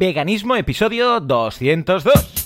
Veganismo, episodio 202.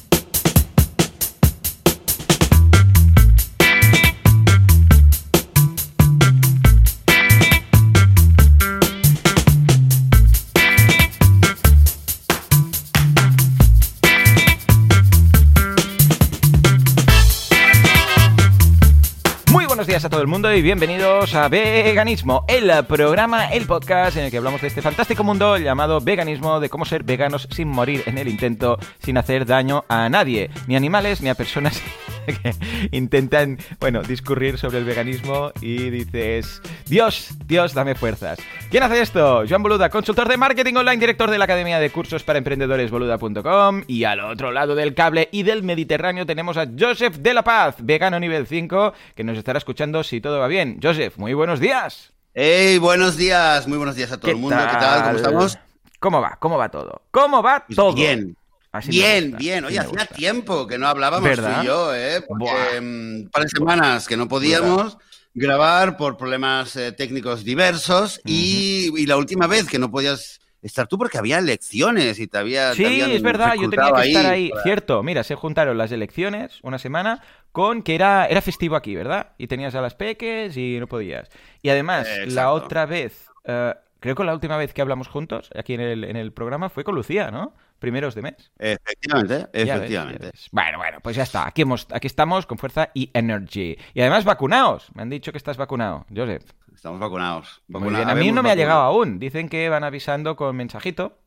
El mundo y bienvenidos a Veganismo, el programa, el podcast en el que hablamos de este fantástico mundo llamado veganismo, de cómo ser veganos sin morir en el intento, sin hacer daño a nadie, ni a animales ni a personas que intentan, bueno, discurrir sobre el veganismo y dices, Dios, Dios, dame fuerzas. ¿Quién hace esto? Joan Boluda, consultor de marketing online, director de la Academia de Cursos para Emprendedores boluda.com y al otro lado del cable y del Mediterráneo tenemos a Joseph de la Paz, vegano nivel 5, que nos estará escuchando si todo va bien. Joseph, muy buenos días. Hey, buenos días, muy buenos días a todo el mundo. ¿Qué tal? ¿Cómo estamos? ¿Cómo va? ¿Cómo va todo? ¿Cómo va Pues todo? Bien. Así bien, bien. Oye, hacía tiempo que no hablábamos ¿Verdad? tú y yo, ¿eh? Porque Buah. mm, un par de semanas que no podíamos grabar por problemas eh, técnicos diversos y, y la última vez que no podías estar tú porque había elecciones y te había Sí, es verdad, yo tenía que estar ahí. para- Cierto, mira, se juntaron las elecciones una semana con que era, era festivo aquí, ¿verdad? Y tenías a las peques y no podías. Y además, Eh, la otra vez, eh, creo que la última vez que hablamos juntos aquí en el, en el programa fue con Lucía, ¿no? Primeros de mes. Efectivamente, efectivamente. ves. Bueno, bueno, pues ya está. Aquí, hemos, aquí estamos con fuerza y energy. Y además vacunaos. Me han dicho que estás vacunado, Joseph. Estamos vacunados. Muy bien. A mí no me ha llegado aún. Dicen que van avisando con mensajito.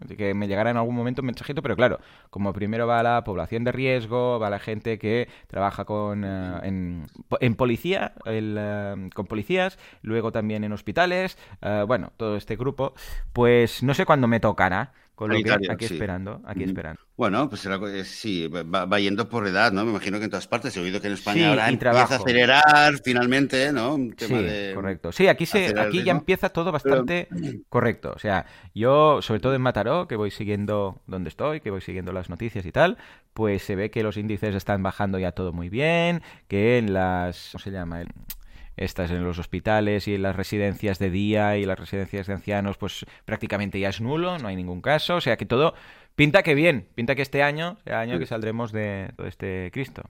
De Que me llegará en algún momento un mensajito, pero claro, como primero va la población de riesgo, va la gente que trabaja con eh, en, en policía, el, eh, con policías, luego también en hospitales, eh, bueno, todo este grupo, pues no sé cuándo me tocará, con lo que aquí sí. esperando, aquí esperando. Bueno, pues eh, sí, va, va yendo por edad, ¿no? Me imagino que en todas partes. He oído que en España Sí, ahora empieza trabajo. a acelerar finalmente, ¿no? Un tema Sí, de... correcto. Sí, aquí se, aquí ya ritmo. empieza todo bastante correcto. O sea, yo, sobre todo en Mataró, que voy siguiendo donde estoy, que voy siguiendo las noticias y tal, pues se ve que los índices están bajando ya todo muy bien, que en las, ¿cómo se llama? El- estas en los hospitales y en las residencias de día y las residencias de ancianos, pues prácticamente ya es nulo, no hay ningún caso. O sea que todo pinta que bien, pinta que este año sea el año que saldremos de todo este Cristo.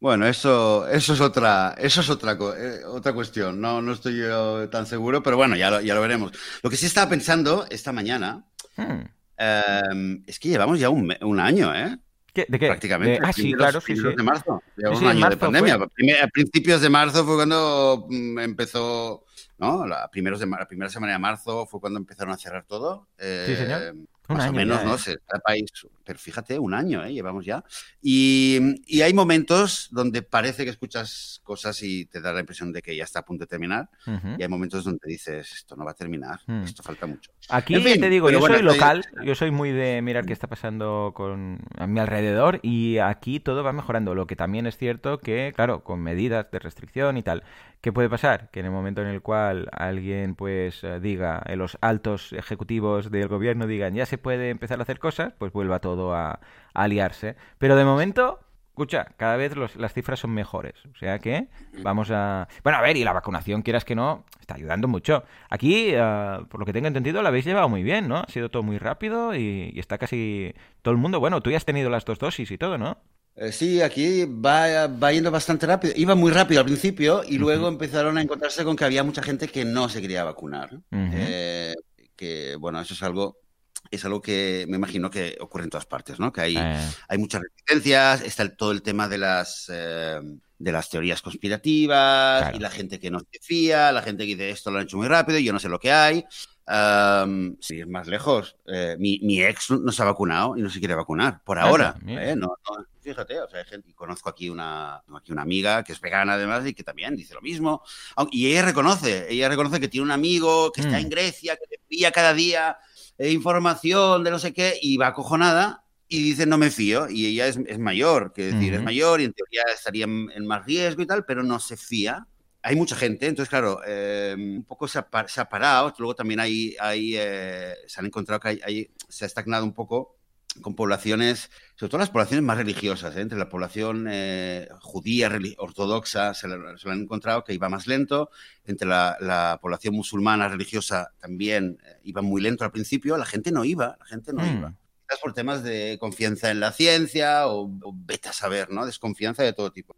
Bueno, eso, eso es otra, eso es otra, eh, otra cuestión. No, no estoy yo tan seguro, pero bueno, ya lo, ya lo veremos. Lo que sí estaba pensando esta mañana Hmm. eh, es que llevamos ya un, un año, ¿eh? ¿Qué- ¿De qué? Prácticamente. De- ah, sí, claro, sí, sí. de marzo. Llevamos sí, un en año de pandemia. fue. A principios de marzo fue cuando mm, empezó, ¿no? La, primeros de, la primera semana de marzo fue cuando empezaron a cerrar todo. Eh, Sí, señor. Un Más o año menos, ya, ¿no? ¿eh? Cada país, pero fíjate, un año, ¿eh? Llevamos ya. Y, y hay momentos donde parece que escuchas cosas y te da la impresión de que ya está a punto de terminar. Ujú. Y hay momentos donde dices, esto no va a terminar, Mm. esto falta mucho. Aquí En fin, te digo, yo bueno, soy estoy- local, yo soy muy de mirar qué está pasando con a mi alrededor y aquí todo va mejorando. Lo que también es cierto que, claro, con medidas de restricción y tal, ¿qué puede pasar? Que en el momento en el cual alguien pues eh, diga, en los altos ejecutivos del gobierno digan ya se puede empezar a hacer cosas, pues vuelva todo a, a liarse. Pero de momento, escucha, cada vez los- las cifras son mejores. O sea que vamos a... Bueno, a ver, y la vacunación, quieras que no, está ayudando mucho. Aquí, eh, por lo que tengo entendido, la habéis llevado muy bien, ¿no? Ha sido todo muy rápido y, y está casi todo el mundo... Bueno, tú ya has tenido las dos dosis y todo, ¿no? Eh, sí, aquí va, va yendo bastante rápido. Iba muy rápido al principio y luego empezaron a encontrarse con que había mucha gente que no se quería vacunar. Eh, que, bueno, eso es algo, es algo que me imagino que ocurre en todas partes, ¿no? Que hay, Eh, hay muchas resistencias, está el- todo el tema de las, eh, de las teorías conspirativas Claro. y la gente que no se fía, la gente que dice esto lo han hecho muy rápido, yo no sé lo que hay. Am, sin ir más lejos, eh, mi, mi ex no se ha vacunado y no se quiere vacunar, por Anda, ahora. ¿eh? No, no, fíjate, o sea, hay gente, y conozco aquí una, aquí una amiga que es vegana además y que también dice lo mismo. Y ella reconoce, ella reconoce que tiene un amigo que está Mm. en Grecia, que le envía cada día eh, información de no sé qué y va acojonada y dice no me fío y ella es, es mayor, que decir, es mayor y en teoría estaría en, en más riesgo y tal, pero no se fía. Hay mucha gente, entonces claro, eh, un poco se ha, par- se ha parado, luego también hay, hay, eh, se han encontrado que hay, hay- se ha estagnado un poco con poblaciones, sobre todo las poblaciones más religiosas, ¿eh? entre la población eh, judía ortodoxa se lo, se lo han encontrado que iba más lento, entre la, la población musulmana religiosa también eh, iba muy lento al principio, la gente no iba, la gente no Mm. iba. por temas de confianza en la ciencia o, o vete a saber, ¿no? Desconfianza de todo tipo.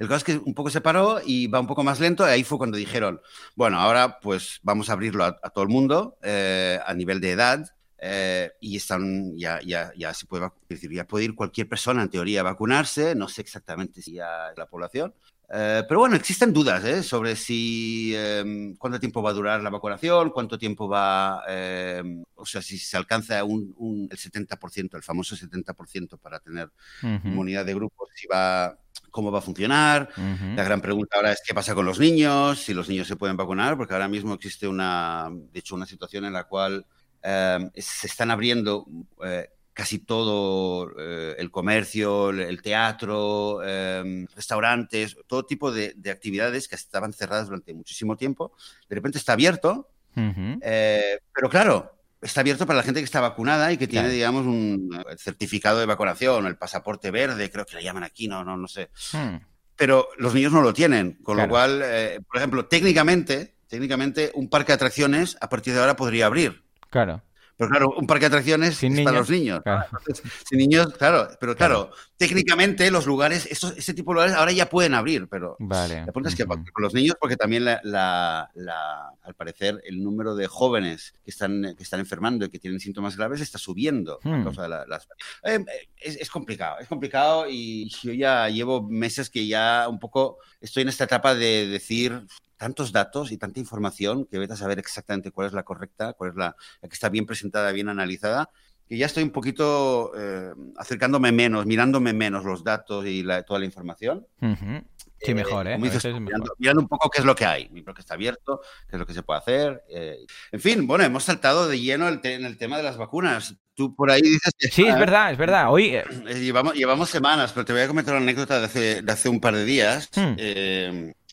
El caso es que un poco se paró y va un poco más lento. Y ahí fue cuando dijeron, bueno, ahora pues vamos a abrirlo a, a todo el mundo a nivel de edad. Eh, y están ya, ya, ya se puede, decir, ya puede ir cualquier persona en teoría a vacunarse. No sé exactamente si ya la población. Eh, pero bueno, existen dudas ¿eh? sobre si eh, cuánto tiempo va a durar la vacunación, cuánto tiempo va, eh, o sea, si se alcanza un, un- el 70%, el famoso 70% para tener Ujú, inmunidad de grupo, si va, cómo va a funcionar. ujú. La gran pregunta ahora es qué pasa con los niños, si los niños se pueden vacunar, porque ahora mismo existe una, de hecho, una situación en la cual eh, se están abriendo eh, casi todo eh, el comercio, el, teatro, eh, restaurantes, todo tipo de, de actividades que estaban cerradas durante muchísimo tiempo. De repente está abierto, eh, pero claro, está abierto para la gente que está vacunada y que tiene, Claro. digamos, un certificado de vacunación, el pasaporte verde, creo que le llaman aquí, no, no, no sé. Hmm. Pero los niños no lo tienen, con Claro. lo cual, por ejemplo, técnicamente, técnicamente, un parque de atracciones a partir de ahora podría abrir. Claro. Pero claro, un parque de atracciones Sin es para los niños. claro. Entonces, sin niños, claro, pero claro, técnicamente los lugares, estos, este tipo de lugares ahora ya pueden abrir, pero Vale. la pregunta es que Ujú. con los niños, porque también la, la- la- al parecer el número de jóvenes que están, que están enfermando y que tienen síntomas graves está subiendo a Hmm. causa de la- las... Eh, es, es complicado, es complicado y yo ya llevo meses que ya un poco estoy en esta etapa de decir tantos datos y tanta información que vete a saber exactamente cuál es la correcta, cuál es la, la que está bien presentada, bien analizada, que ya estoy un poquito eh, acercándome menos, mirándome menos los datos y la- toda la información. Ujú. Sí, mejor, ¿eh? Como A dices mirando, mejor. mirando un poco qué es lo que hay, lo que está abierto, qué es lo que se puede hacer. eh. En fin, bueno, hemos saltado de lleno el en el tema de las vacunas. Tú por ahí dices que Sí, es verdad, es verdad. Hoy, eh, eh, llevamos, llevamos semanas, pero te voy a comentar una anécdota de hace, de hace un par de días. Hmm.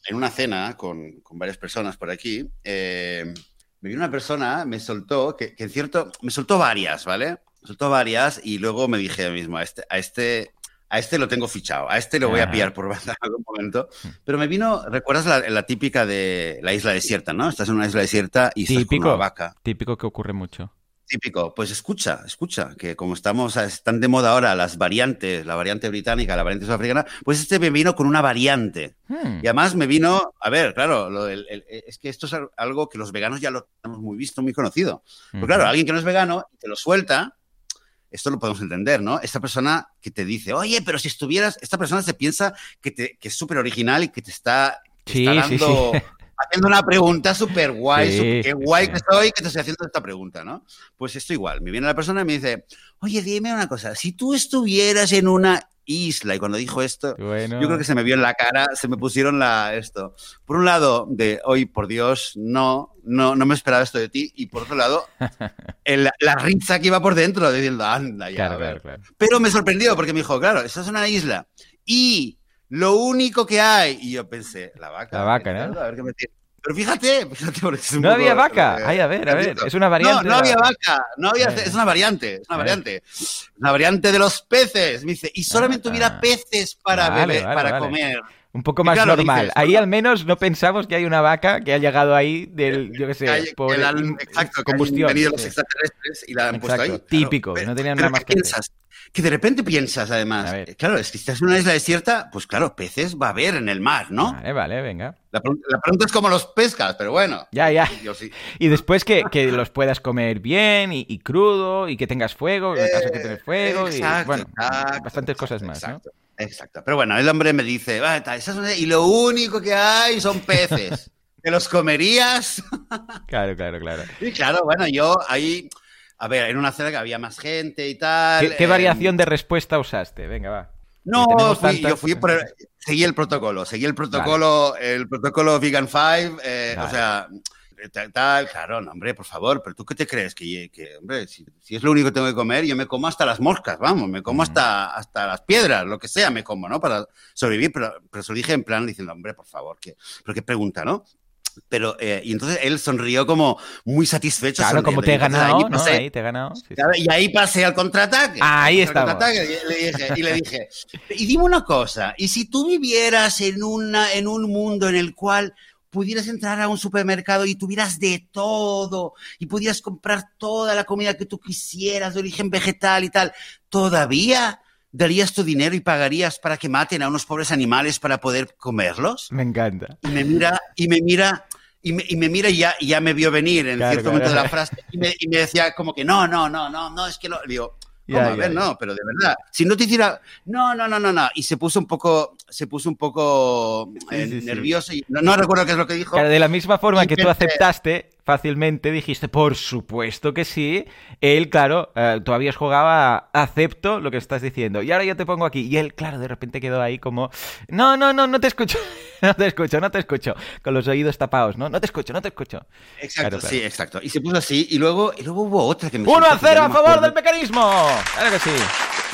En una cena con, con varias personas por aquí, eh, me vino una persona, me soltó, que, que en cierto, me soltó varias, ¿vale? Me soltó varias y luego me dije a mí mismo, a este, a este, a este lo tengo fichado, a este lo voy a pillar por banda en algún momento. Pero me vino, ¿recuerdas la, la típica de la isla desierta, no? Estás en una isla desierta y estás con una vaca. típico que ocurre mucho. Típico, pues escucha, escucha, que como estamos, están de moda ahora las variantes, la variante británica, la variante sudafricana, pues este me vino con una variante. Hmm. Y además me vino, a ver, claro, lo el- es que esto es al- algo que los veganos ya lo tenemos muy visto, muy conocido. Pero claro, alguien que no es vegano y te lo suelta, esto lo podemos entender, ¿no? Esta persona que te dice, oye, pero si estuvieras, esta persona se piensa que, te, que es súper original y que te está, te Sí, está sí, sí. Haciendo una pregunta súper guay, Sí, qué guay sí. que soy que te estoy haciendo esta pregunta, ¿no? Pues esto igual, me viene la persona y me dice, oye, dime una cosa, si tú estuvieras en una isla, y cuando dijo esto, Bueno. yo creo que se me vio en la cara, se me pusieron la esto. Por un lado, de hoy, por Dios, no, no, no me esperaba esto de ti. Y por otro lado, el- la risa que iba por dentro, diciendo, anda ya. Claro, a ver". claro, claro. Pero me sorprendió porque me dijo, claro, esta es una isla. Y lo único que hay. Y yo pensé, la vaca. La vaca, ¿no? A ver qué me tiene. Pero fíjate, fíjate, porque es un No poco- había vaca. eh, Ay, a ver, a ver. Es una variante. No, no había vaca, no había, Eh. es una variante, es una variante. Una variante de los peces, me dice, y solamente Ah. hubiera peces para Vale, beber, vale, para vale. comer. Un poco más claro, normal. dices, ahí al menos no pensamos que hay una vaca que ha llegado ahí del, yo qué sé, hay- por han- in- exacto, han combustión. venido los extraterrestres y la han puesto ahí. Claro. típico, que Pero- no tenían pero nada más ¿qué que piensas? Que de repente piensas, además, claro, es que si estás en una isla desierta, pues claro, peces va a haber en el mar, ¿no? Vale, vale, venga. La, pregun- la pregunta es cómo los pescas, pero bueno. Ya, ya. Yo sí. Y después que, que los puedas comer bien y, y crudo y que tengas fuego, en el caso de que tengas fuego. y, bueno, exacto, bastantes cosas más, ¿no? Exacto. Pero bueno, el hombre me dice, "Va, ta, esa es una- y lo único que hay son peces. ¿Te los comerías? Claro, claro, claro. Y claro, bueno, yo ahí, a ver, en una cena que había más gente y tal. ¿Qué, qué eh, variación de respuesta usaste? Venga, va. No, fui- yo fui por el- seguí el protocolo, seguí el protocolo, el protocolo Vegan 5, eh, Vale. o sea, tal, tal, claro, no, hombre, por favor, pero tú qué te crees que, que, hombre, si, si es lo único que tengo que comer, yo me como hasta las moscas, vamos, me como Ujú. hasta, hasta las piedras, lo que sea, me como, ¿no? Para sobrevivir, pero, pero se lo dije en plan diciendo, hombre, por favor, que, pero qué pregunta, ¿no? Pero, eh, y entonces él sonrió como muy satisfecho. Claro, como te he sonriendo. Ganado, ahí ¿no? pasé- Ahí te he ganado. sí, sí. Claro, Y ahí pasé al contraataque. Ahí contraataque, Y le dije, y le dije, y dime una cosa, y si tú vivieras en, una, en un mundo en el cual pudieras entrar a un supermercado y tuvieras de todo y pudieras comprar toda la comida que tú quisieras de origen vegetal y tal, ¿todavía darías tu dinero y pagarías para que maten a unos pobres animales para poder comerlos? Me encanta. Y me mira, y me mira, y me, y me mira y ya, y ya me vio venir en Claro, cierto claro. momento de la frase y me, y me decía como que no, no, no, no, no, es que lo digo. ¿Cómo? a ver, no, pero de verdad, si no te hiciera, no, no, no, no, no, y se puso un poco, se puso un poco eh, Sí, sí, sí. nervioso y no, no recuerdo qué es lo que dijo. Claro, de la misma forma Y que tú aceptaste fácilmente, dijiste, por supuesto que sí. Él, claro, eh, tú habías jugado a acepto lo que estás diciendo. Y ahora yo te pongo aquí. Y él, claro, de repente quedó ahí como, no, no, no, no te escucho. No te escucho, no te escucho. Con los oídos tapados, ¿no? No te escucho, no te escucho. Exacto, Claro, claro. sí, exacto. Y se puso así y luego, y luego hubo otra que me 1 soltó, a que ya 0 no a favor del mecanismo. Claro que sí.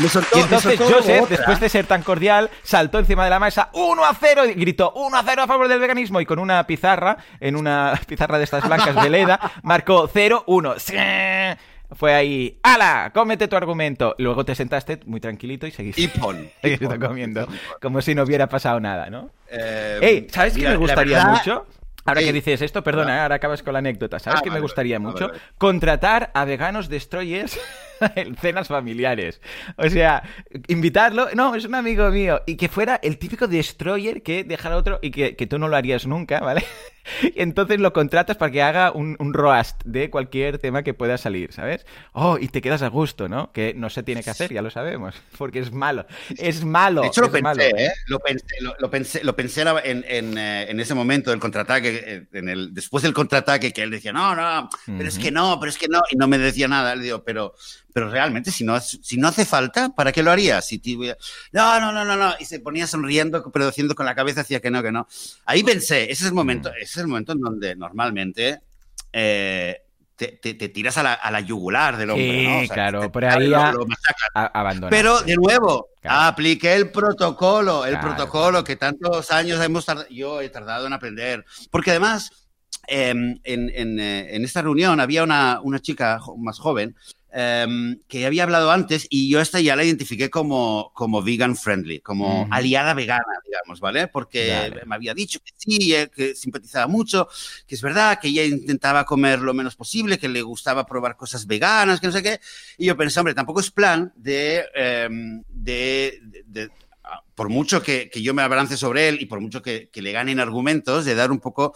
Soltó, Y entonces Joseph, después de ser tan cordial, saltó encima de la mesa 1 a 0 y gritó 1 a 0 a favor del veganismo y con una pizarra, en una pizarra de estas blancas de Leda, marcó 0-1. Sí. Fue ahí, ¡ala! Cómete tu argumento. Luego te sentaste muy tranquilito y seguiste, Y pon. y seguiste pon. comiendo, como si no hubiera pasado nada, ¿no? Eh, Ey, ¿sabes qué me gustaría verdad- mucho? Ahora que dices esto, perdona, ahora acabas con la anécdota. ¿Sabes Ah, qué me gustaría vale, mucho? vale. Contratar a veganos destroyers en cenas familiares. O sea, invitarlo, no, es un amigo mío, y que fuera el típico destroyer que dejara otro y que, que tú no lo harías nunca, ¿vale? Entonces lo contratas para que haga un, un roast de cualquier tema que pueda salir, ¿sabes? Oh, y te quedas a gusto, ¿no? Que no se tiene que hacer, ya lo sabemos, porque es malo. Es malo. De hecho, lo pensé, malo. ¿eh? Lo pensé, lo, lo pensé, lo pensé en, en, eh, en ese momento del contraataque, eh, en el, después del contraataque, que él decía, no, no, pero es que no, pero es que no, y no me decía nada. Le digo, pero, pero realmente, si no, si no hace falta, ¿para qué lo harías? Si te no, no, no, no, no, y se ponía sonriendo, pero haciendo con la cabeza, hacía que no, que no. Ahí pensé, ese es el momento, ese es el momento en donde normalmente eh, te, te- te tiras a la, a la yugular del hombre, Sí, ¿no? O sea, claro, te- por ahí lo-. A-. Pero de nuevo, Claro. apliqué el protocolo, el Claro. protocolo que tantos años hemos tardado, yo he tardado en aprender. Porque además, eh, en, en, eh, en esta reunión había una, una chica más joven eh, que había hablado antes y yo esta ya la identifiqué como, como vegan friendly, como aliada vegana, digamos, ¿vale? Porque Vale. me había dicho que sí, eh, que simpatizaba mucho, que es verdad, que ella intentaba comer lo menos posible, que le gustaba probar cosas veganas, que no sé qué. Y yo pensé, hombre, tampoco es plan de, eh, de, de- de- ah, por mucho que, que yo me abalance sobre él y por mucho que, que le ganen argumentos, de dar un poco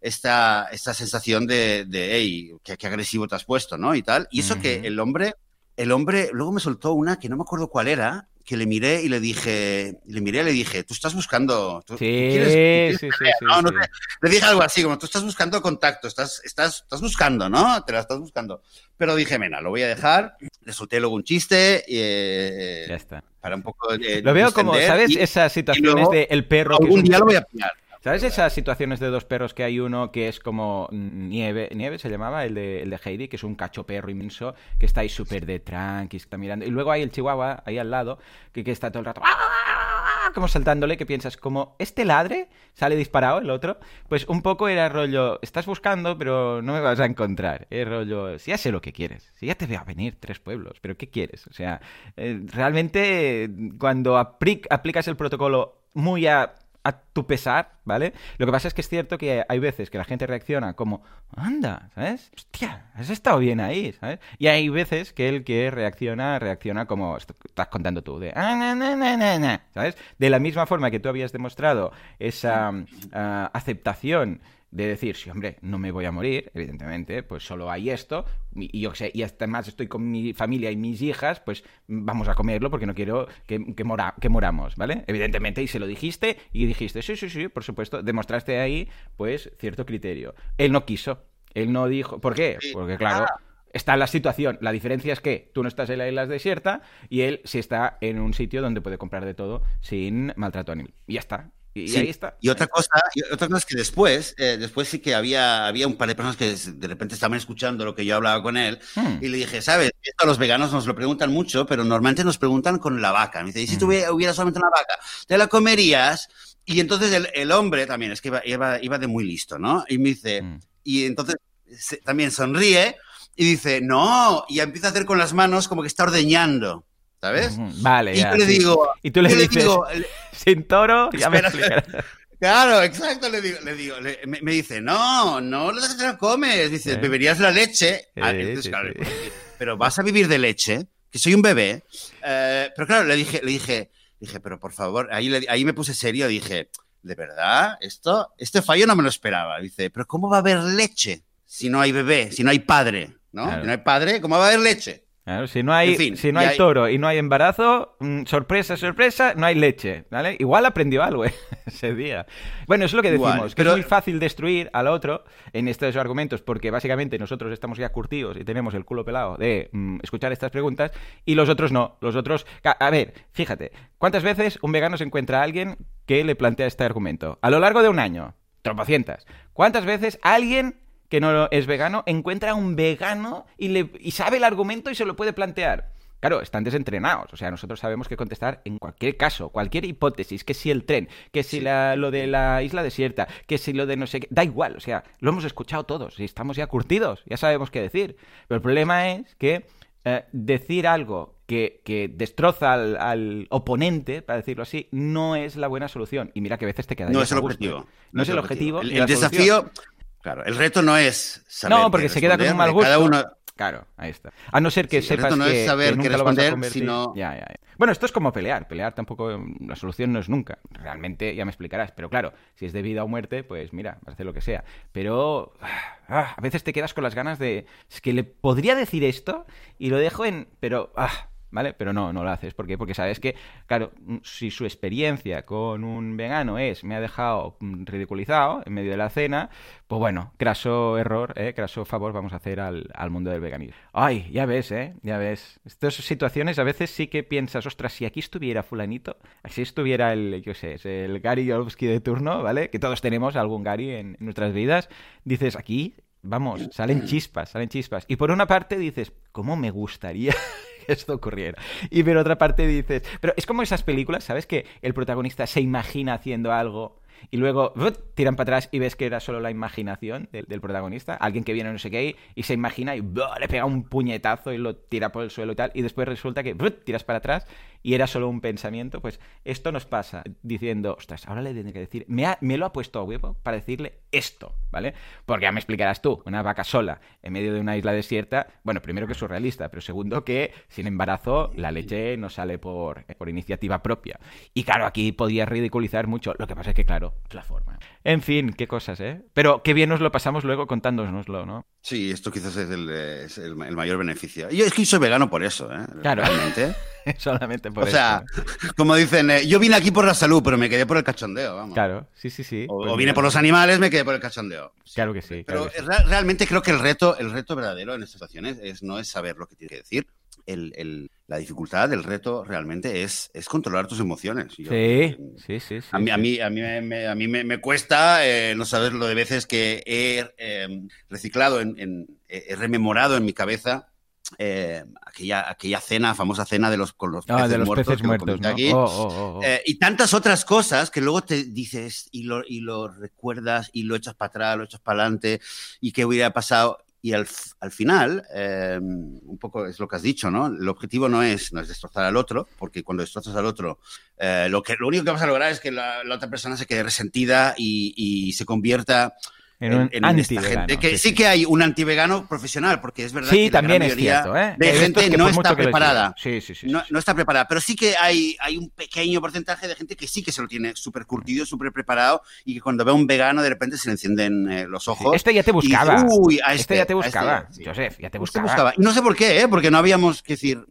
esta, esta sensación de, de hey, qué, qué agresivo te has puesto, ¿no? Y tal. Y eso que Ujú. el hombre, el hombre, luego me soltó una que no me acuerdo cuál era, que le miré y le dije, le miré y le dije, tú estás buscando, tú, Sí, quieres- quieres sí, sí, ¿no? No sé. Le dije algo así, como tú estás buscando contacto, estás, estás, estás buscando, ¿no? Te la estás buscando. Pero dije, mena, lo voy a dejar. Le solté luego un chiste eh, Ya está. para un poco de, Lo veo como, ¿sabes? y Esas situaciones de el perro que es algún un- día lo voy a pillar. ¿Sabes esas situaciones de dos perros que hay uno que es como Nieve, Nieve se llamaba, el de, el de Heidi, que es un cacho perro inmenso, que está ahí súper de tranqui, está mirando. Y luego hay el chihuahua ahí al lado, que, que está todo el rato ¡ah! como saltándole, que piensas, como este ladre, sale disparado el otro, pues un poco era rollo, estás buscando, pero no me vas a encontrar. Es rollo, si ya sé lo que quieres, si ya te veo a venir tres pueblos, pero ¿qué quieres? O sea, eh, realmente cuando apli- aplicas el protocolo muy a a tu pesar, ¿vale? Lo que pasa es que es cierto que hay veces que la gente reacciona como, anda, ¿sabes? Hostia, has estado bien ahí, ¿sabes? Y hay veces que el que reacciona, reacciona como est- estás contando tú, de, "Ah, na, na, na, na, na", ¿sabes? De la misma forma que tú habías demostrado esa ah, aceptación de decir, sí, hombre, no me voy a morir, evidentemente, pues solo hay esto, y yo qué sé, y además estoy con mi familia y mis hijas, pues vamos a comerlo porque no quiero que, que, mora- que moramos, ¿vale? Evidentemente, y se lo dijiste, y dijiste, sí, sí, sí, por supuesto, demostraste ahí, pues, cierto criterio. Él no quiso, él no dijo, ¿por qué? Porque, claro, está la situación, la diferencia es que tú no estás en la isla desierta y él sí está en un sitio donde puede comprar de todo sin maltrato animal. Y ya está. Y, Sí, ahí está. Y otra cosa, y otra cosa es que después, eh, después sí que había, había un par de personas que de repente estaban escuchando lo que yo hablaba con él Hmm. y le dije, sabes, esto a los veganos nos lo preguntan mucho, pero normalmente nos preguntan con la vaca. Me dice, ¿y si Mm. tuviera hubiera solamente una vaca? ¿Te la comerías? Y entonces el, el hombre también, es que iba, iba, iba de muy listo, ¿no? Y me dice, Mm. y entonces se- también sonríe y dice, no, y empieza a hacer con las manos como que está ordeñando, ¿sabes? Vale, Y ya, yo le sí. digo, Y tú le dices, digo, sin toro, ya me Espera, explicarás. Claro, exacto, le digo, le digo, le- me, me dice, no, no no te la comes, dice, Sí. beberías la leche. Ah, Sí, entonces, claro, pero vas a vivir de leche, que soy un bebé. Eh, pero claro, le dije, le dije, dije, pero por favor, ahí, le- ahí me puse serio, dije, ¿de verdad? Esto, este fallo no me lo esperaba. Dice, pero ¿cómo va a haber leche si no hay bebé, si no hay padre? ¿No? Claro. Si no hay padre, ¿cómo va a haber leche? Claro, si no hay, En fin, si no hay hay- toro y no hay embarazo, mm, sorpresa, sorpresa, no hay leche, ¿vale? Igual aprendió algo ¿eh? ese día. Bueno, es lo que decimos, Igual, que pero- es muy fácil destruir al otro en estos argumentos, porque básicamente nosotros estamos ya curtidos y tenemos el culo pelado de mm, escuchar estas preguntas, y los otros no. Los otros... A ver, fíjate, ¿cuántas veces un vegano se encuentra a alguien que le plantea este argumento? A lo largo de un año, tropocientas. ¿Cuántas veces alguien que no es vegano encuentra a un vegano y, le, y sabe el argumento y se lo puede plantear. Claro, están desentrenados. O sea, nosotros sabemos que contestar en cualquier caso, cualquier hipótesis, que si el tren, que si la- lo de la isla desierta, que si lo de no sé qué. Da igual, o sea, lo hemos escuchado todos y estamos ya curtidos, ya sabemos qué decir. Pero el problema es que eh, decir algo que, que destroza al, al oponente, para decirlo así, no es la buena solución. Y mira que a veces te queda No es el objetivo. No, es el objetivo. El, solución. Claro, el reto no es saber No, porque se queda con un mal responder, gusto. Cada uno, Claro, ahí está. A no ser que Sí, el sepas reto no que, es saber que qué nunca lo vas a responder, convertir. sino- Ya, ya, ya. Bueno, esto es como pelear. Pelear tampoco, la solución no es nunca. Realmente ya me explicarás. Pero claro, si es de vida o muerte, pues mira, vas a hacer lo que sea. Pero ah, a veces te quedas con las ganas de... Es que le podría decir esto y lo dejo en... Pero... ah, ¿Vale? Pero no, no lo haces. ¿Por qué? Porque sabes que, claro, mm, si su experiencia con un vegano es me ha dejado mm, ridiculizado en medio de la cena, pues bueno, craso error, ¿eh? craso favor vamos a hacer al, al mundo del veganismo. Ay, ya ves, ¿eh? Ya ves. Estas situaciones a veces sí que piensas, ostras, si aquí estuviera fulanito, si estuviera el, yo sé, el Gary Yolovsky de turno, ¿vale? Que todos tenemos algún Gary en, en nuestras vidas, dices, aquí, vamos, salen chispas, salen chispas. Y por una parte dices, ¿cómo me gustaría esto ocurriera? Y por otra parte dices, pero es como esas películas, ¿sabes? Que el protagonista se imagina haciendo algo y luego tiran para atrás y ves que era solo la imaginación del, protagonista, alguien que viene no sé qué y se imagina y le pega un puñetazo y lo tira por el suelo y tal, y después resulta que tiras para atrás y era solo un pensamiento, pues esto nos pasa diciendo, ostras, ahora le tendré que decir, me, ha- me lo ha puesto a huevo para decirle esto, ¿vale? Porque ya me explicarás tú, una vaca sola en medio de una isla desierta, bueno, primero que es surrealista, pero segundo que sin embarazo la leche no sale por, por iniciativa propia. Y claro, aquí podía ridiculizar mucho, lo que pasa es que, claro, la forma. En fin, qué cosas, ¿eh? Pero qué bien nos lo pasamos luego contándonoslo, ¿no? Sí, esto quizás es el, es el- el mayor beneficio. Yo es que soy vegano por eso, ¿eh? Claro. Realmente. Solamente por o sea, eso. como dicen, eh, yo vine aquí por la salud, pero me quedé por el cachondeo, vamos. Claro, sí, sí, sí. O, Pues o vine por los animales, me quedé por el cachondeo. Claro que sí. claro Pero que sí. re- realmente creo que el reto, el reto verdadero en estas situaciones es, no es saber lo que tienes que decir. El- el- la dificultad del reto realmente es, es controlar tus emociones. Yo- Sí, sí, sí, sí. A mí, a mí, a mí, me, a mí me, me cuesta eh, no saber lo de veces que he eh, reciclado, en, en- he rememorado en mi cabeza eh, aquella, aquella cena, famosa cena de los, con los Ah, peces de los muertos. peces muertos, ¿no? aquí. Oh, oh, oh, oh. Eh, y tantas otras cosas que luego te dices y lo, y lo recuerdas y lo echas para atrás, lo echas para adelante y qué hubiera pasado. Y al, al final, eh, un poco es lo que has dicho, ¿no? El objetivo no es, no es destrozar al otro, porque cuando destrozas al otro, eh, lo, que, lo único que vas a lograr es que la, la otra persona se quede resentida y, y se convierta en anti-vegano, gente. Que sí, que hay un antivegano profesional, porque es verdad Sí, que la también es mayoría cierto, ¿eh? de gente que no está preparada. Sí, sí, sí. No, no está preparada, pero sí que hay, hay un pequeño porcentaje de gente que sí que se lo tiene súper curtido, súper preparado y que cuando ve a un vegano de repente se le encienden eh, los ojos. Este ya te y buscaba. Uy, a este, este, ya te a buscaba. este. Joseph, ya te Este buscaba. buscaba. Y no sé por qué, ¿eh? porque no habíamos, que decir,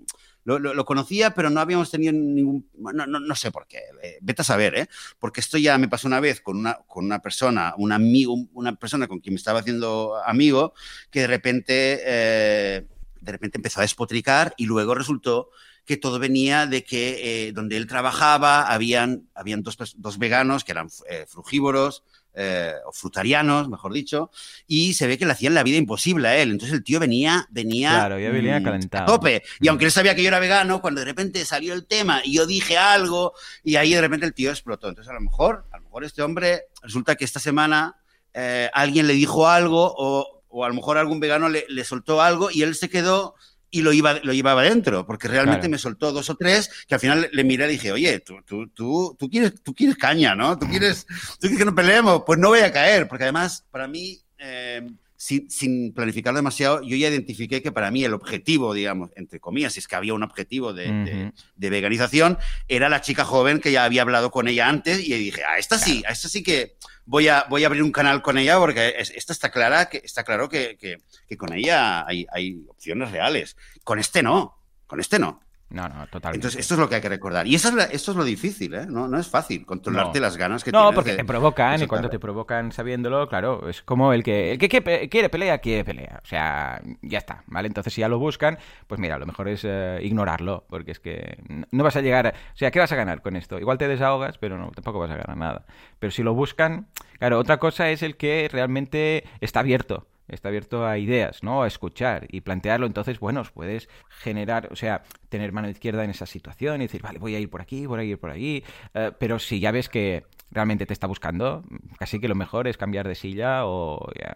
lo, conocía, pero no habíamos tenido ningún. No, no, no sé por qué. eh, vete a saber, ¿eh? Porque esto ya me pasó una vez con una, con una persona, un amigo, una persona con quien me estaba haciendo amigo, que de repente, eh, de repente empezó a despotricar y luego resultó que todo venía de que eh, donde él trabajaba habían, habían dos, dos veganos que eran eh, frugívoros eh, o frutarianos, mejor dicho, y se ve que le hacían la vida imposible a él. Entonces el tío venía, venía, Claro, ya venía mm, calentado. a tope. Y Mm. aunque él sabía que yo era vegano, cuando de repente salió el tema y yo dije algo, y ahí de repente el tío explotó. Entonces a lo mejor, a lo mejor este hombre resulta que esta semana eh, alguien le dijo algo o, o a lo mejor algún vegano le, le soltó algo y él se quedó y lo, iba, lo llevaba dentro, porque realmente me soltó dos o tres que al final le miré y dije, oye, tú, tú, tú, tú, quieres, tú quieres caña, ¿no? Tú quieres, tú quieres que no peleemos, pues no voy a caer, porque además, para mí, eh, sin, sin, planificarlo demasiado, yo ya identifiqué que para mí el objetivo, digamos, entre comillas, si es que había un objetivo de, uh -huh. de, de, veganización, era la chica joven que ya había hablado con ella antes y dije, a esta sí, a esta sí que voy a, voy a abrir un canal con ella porque esta está clara, que está claro que, que, que con ella hay, hay opciones reales. Con este no, con este no. No, no, totalmente. Entonces, esto es lo que hay que recordar. Y eso es, la, esto es lo difícil, ¿eh? No, no es fácil controlarte no. las ganas que no, tienes. No, porque de, te provocan, y cuando te provocan sabiéndolo, claro, es como el que, el que quiere pelea, quiere pelea. O sea, ya está, ¿vale? Entonces, si ya lo buscan, pues mira, lo mejor es uh, ignorarlo, porque es que no vas a llegar. A, o sea, ¿qué vas a ganar con esto? Igual te desahogas, pero no, tampoco vas a ganar nada. Pero si lo buscan, claro, otra cosa es el que realmente está abierto está abierto a ideas, ¿no? A escuchar y plantearlo. Entonces, bueno, puedes generar, o sea, tener mano izquierda en esa situación y decir, vale, voy a ir por aquí, voy a ir por ahí. Uh, pero si ya ves que realmente te está buscando, casi que lo mejor es cambiar de silla o ya,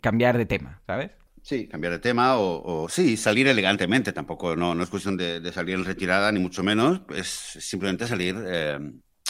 cambiar de tema, ¿sabes? Sí, cambiar de tema o, sí, salir elegantemente. Tampoco, no, es cuestión de, de, salir en retirada, ni mucho menos. Es simplemente salir. Eh,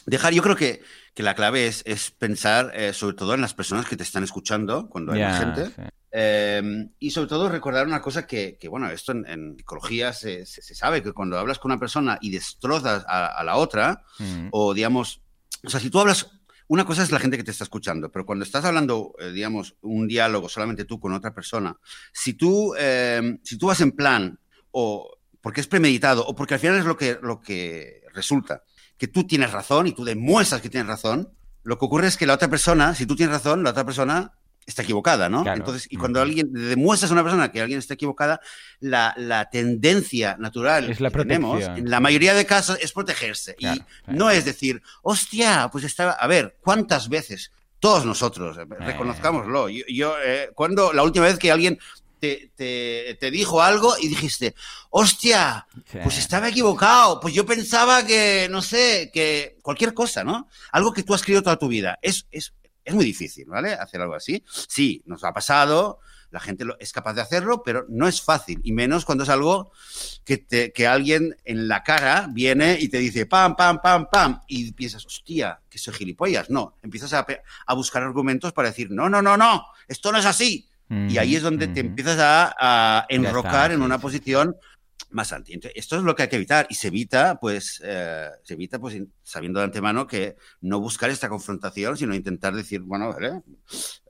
dejar, yo creo que, que la clave es, es pensar eh, sobre todo en las personas que te están escuchando cuando hay yeah, gente. Sí. Eh, y sobre todo recordar una cosa que, que bueno, esto en, en psicología se, se, se, sabe, que cuando hablas con una persona y destrozas a, a la otra, mm. o digamos, o sea, si tú hablas una cosa es la gente que te está escuchando, pero cuando estás hablando, eh, digamos, un diálogo solamente tú con otra persona, si tú, eh, si tú vas en plan, o porque es premeditado, o porque al final es lo que, lo que resulta, que tú tienes razón y tú demuestras que tienes razón, lo que ocurre es que la otra persona, si tú tienes razón, la otra persona está equivocada, ¿no? Claro. Entonces, y cuando alguien demuestras a una persona que alguien está equivocada, la, la tendencia natural es la que tenemos, en la mayoría de casos, es protegerse. Claro, y claro. no es decir, hostia, pues estaba. A ver, ¿cuántas veces? Todos nosotros, eh. reconozcámoslo. Yo, yo eh, cuando la última vez que alguien te, te, te, dijo algo y dijiste, hostia, sí. pues estaba equivocado, pues yo pensaba que, no sé, que cualquier cosa, ¿no? Algo que tú has creído toda tu vida. Es, es, es muy difícil, ¿vale? Hacer algo así. Sí, nos ha pasado, la gente lo, es capaz de hacerlo, pero no es fácil, y menos cuando es algo que, te, que alguien en la cara viene y te dice pam, pam, pam, pam, y piensas, hostia, que soy gilipollas. No, empiezas a, a buscar argumentos para decir, no, no, no, no, esto no es así. Mm y ahí es donde mm te empiezas a, a enrocar está, en una posición más anti. Entonces, esto es lo que hay que evitar y se evita, pues, eh, se evita, pues, sabiendo de antemano que no buscar esta confrontación, sino intentar decir, bueno, ¿vale?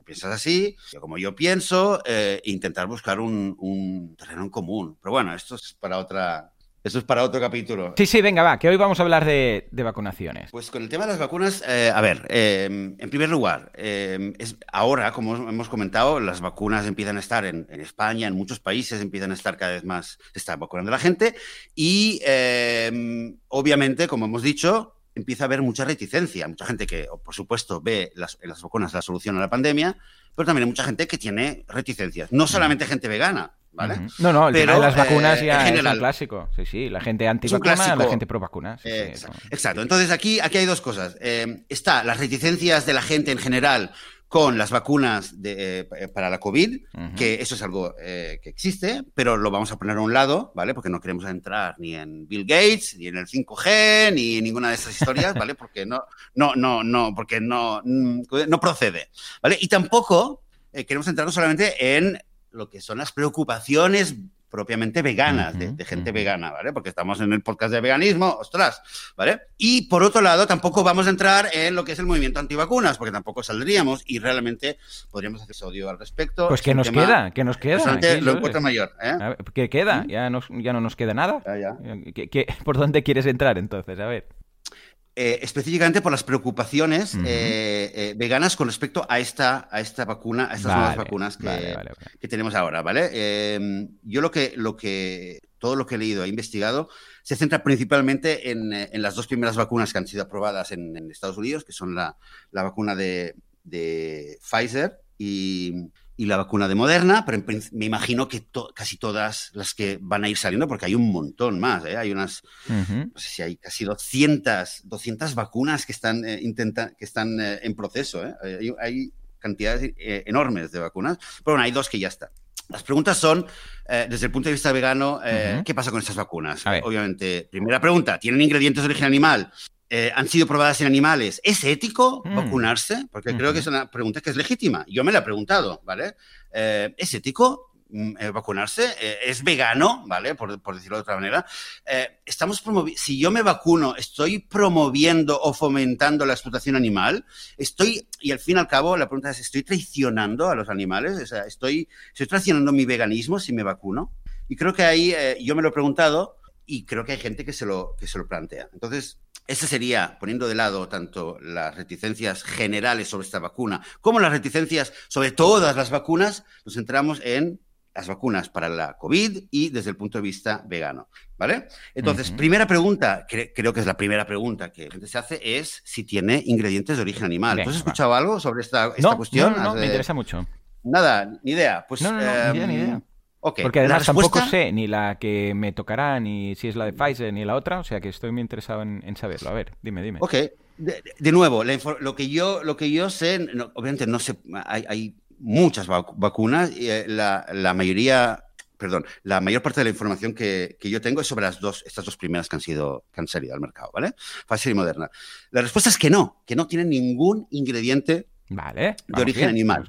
piensas así, yo como yo pienso, eh, intentar buscar un, un, terreno en común. Pero bueno, esto es para otra. Esto es para otro capítulo. Sí, sí, venga, va, que hoy vamos a hablar de, de vacunaciones. Pues con el tema de las vacunas, eh, a ver, eh, en primer lugar, eh, es, ahora, como hemos comentado, las vacunas empiezan a estar en, en, España, en muchos países empiezan a estar cada vez más, se está vacunando la gente y eh, obviamente, como hemos dicho, empieza a haber mucha reticencia. Mucha gente que, por supuesto, ve las, en las vacunas la solución a la pandemia, pero también hay mucha gente que tiene reticencias. No solamente gente vegana, ¿vale? Uh -huh. No, no, el pero, tema de las vacunas eh, ya general, es un clásico. Sí, sí, la gente antivacuna, la gente pro vacuna. Sí, eh, sí, exacto. exacto. Entonces, aquí, aquí hay dos cosas. Eh, está las reticencias de la gente en general con las vacunas de, eh, para la COVID, uh -huh. que eso es algo eh, que existe, pero lo vamos a poner a un lado, ¿vale? Porque no queremos entrar ni en Bill Gates, ni en el 5G, ni en ninguna de estas historias, ¿vale? Porque no, no, no, no, porque no, mm, no procede, ¿vale? Y tampoco eh, queremos centrarnos solamente en lo que son las preocupaciones propiamente veganas, uh -huh, de, de, gente uh -huh. vegana, ¿vale? Porque estamos en el podcast de veganismo, ostras, ¿vale? Y por otro lado, tampoco vamos a entrar en lo que es el movimiento antivacunas, porque tampoco saldríamos y realmente podríamos hacer episodio al respecto. Pues que nos tema, queda, que nos queda. Aquí, lo encuentro mayor, ¿eh? ¿Qué queda? ¿Ya, no, ya no nos queda nada. Ya, ya. ¿Qué, qué, por dónde quieres entrar entonces? A ver. Eh, específicamente por las preocupaciones uh -huh. eh, eh, veganas con respecto a esta, a esta vacuna, a estas vale, nuevas vacunas que, vale, vale, que, tenemos ahora, ¿vale? Em, yo lo que, lo que, todo lo que he leído, he investigado, se centra principalmente en, en las dos primeras vacunas que han sido aprobadas en, en Estados Unidos, que son la, la vacuna de, de Pfizer y, y la vacuna de Moderna, pero me imagino que to casi todas las que van a ir saliendo, porque hay un montón más, ¿eh? hay unas, uh -huh. no sé si hay casi 200, 200 vacunas que están, eh, intenta, que están eh, en proceso, hay, hay, cantidades enormes de vacunas, pero bueno, hay dos que ya están. Las preguntas son, eh, desde el punto de vista vegano, eh, ¿qué pasa con estas vacunas? Obviamente, primera pregunta, ¿tienen ingredientes de origen animal? Eh, ¿Han sido probadas en animales? ¿Es ético mm. vacunarse? Porque creo que es una pregunta que es legítima. Yo me la he preguntado, ¿vale? ¿Es ético? Mm, eh, vacunarse, eh, es vegano, ¿vale? Por, decirlo de otra manera. Eh, estamos si yo me vacuno, estoy promoviendo o fomentando la explotación animal, estoy, y al fin y al cabo, la pregunta es, ¿estoy traicionando a los animales? O sea, ¿estoy, ¿estoy traicionando mi veganismo si me vacuno? Y creo que ahí yo me lo he preguntado y creo que hay gente que se lo, que se lo plantea. Entonces, ese sería, poniendo de lado tanto las reticencias generales sobre esta vacuna como las reticencias sobre todas las vacunas, nos centramos en las vacunas para la COVID y desde el punto de vista vegano, ¿vale? Entonces, primera pregunta, creo que es la primera pregunta que la gente se hace, es si tiene ingredientes de origen animal. has escuchado algo sobre esta, cuestión? No, no, me interesa mucho. Nada, ni idea. Pues, no, no, no, ni idea, ni idea. Porque además tampoco sé ni la que me tocará, ni si es la de Pfizer, ni la otra, o sea que estoy muy interesado en, saberlo. A ver, dime, dime. Ok, de, nuevo, lo, que yo, lo que yo sé, obviamente no sé, hay muchas vacunas y eh, la, mayoría, perdón, la mayor parte de la información que, yo tengo es sobre las dos, estas dos primeras que han sido, que han salido al mercado, ¿vale? Pfizer y Moderna. La respuesta es que no, que no tienen ningún ingrediente vale, de origen animal.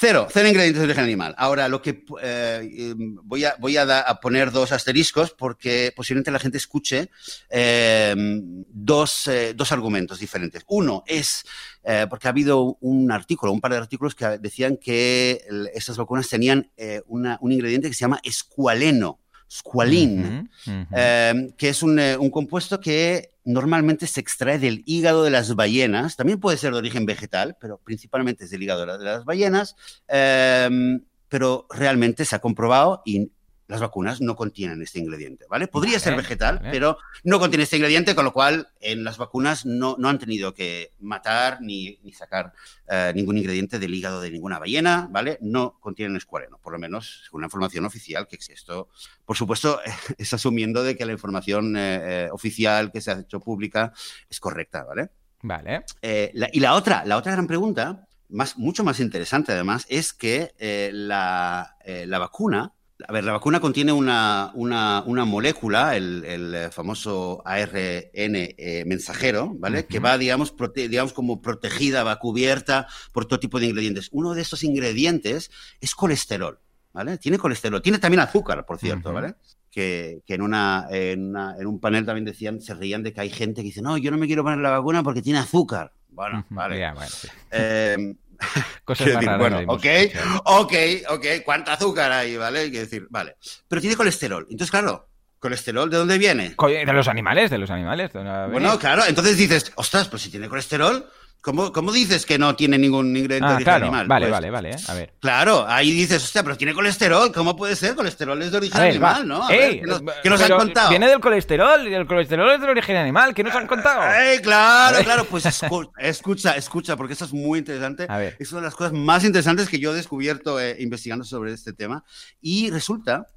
Cero, cero ingredientes de origen animal. Ahora, lo que eh, voy, a, voy a, poner dos asteriscos porque posiblemente la gente escuche em, dos, eh, dos, argumentos diferentes. Uno es eh, porque ha habido un artículo, un par de artículos que decían que estas vacunas tenían un ingrediente que se llama escualeno squalene, em, que es un, un, compuesto que normalmente se extrae del hígado de las ballenas, también puede ser de origen vegetal, pero principalmente es del hígado de las ballenas, em, pero realmente se ha comprobado y las vacunas no contienen este ingrediente, ¿vale? Podría ser vegetal, pero no contiene este ingrediente, con lo cual en las vacunas no, no han tenido que matar ni, ni sacar eh, ningún ingrediente del hígado de ninguna ballena, ¿vale? No contienen escuareno, por lo menos según la información oficial que existe. Esto, por supuesto, es asumiendo de que la información eh, eh, oficial que se ha hecho pública es correcta, ¿vale? Vale. y la otra, la otra gran pregunta, más, mucho más interesante además, es que la, la vacuna a ver, la vacuna contiene una, molécula, el, famoso ARN eh, mensajero, ¿vale? Que va, digamos, digamos, como protegida, va cubierta por todo tipo de ingredientes. Uno de estos ingredientes es colesterol, ¿vale? Tiene colesterol, tiene también azúcar, por cierto, ¿vale? Que, en, una, en, un panel también decían, se reían de que hay gente que dice, no, yo no me quiero poner la vacuna porque tiene azúcar. Bueno, vale. eh, Cosas más bueno, ok, ok, ok, ¿cuánto azúcar hay? ¿Vale? Hay que decir, vale. Pero tiene colesterol. Entonces, claro, ¿colesterol de dónde viene? De los animales, de los animales. Bueno, claro, entonces dices, ostras, pues si tiene colesterol, ¿Cómo, ¿Cómo, dices que no tiene ningún ingrediente de ah, animal? Vale, pues vale, vale. A ver. Claro, ahí dices, hostia, pero tiene colesterol. ¿Cómo puede ser? Colesterol es de origen animal, ¿no? ¿qué, nos, han contado? Viene del colesterol y el colesterol es de origen animal. ¿Qué nos han contado? ¡Ey, claro, claro! Pues escucha, escucha, porque esto es muy interesante. A ver. Es una de las cosas más interesantes que yo he descubierto eh, investigando sobre este tema. Y resulta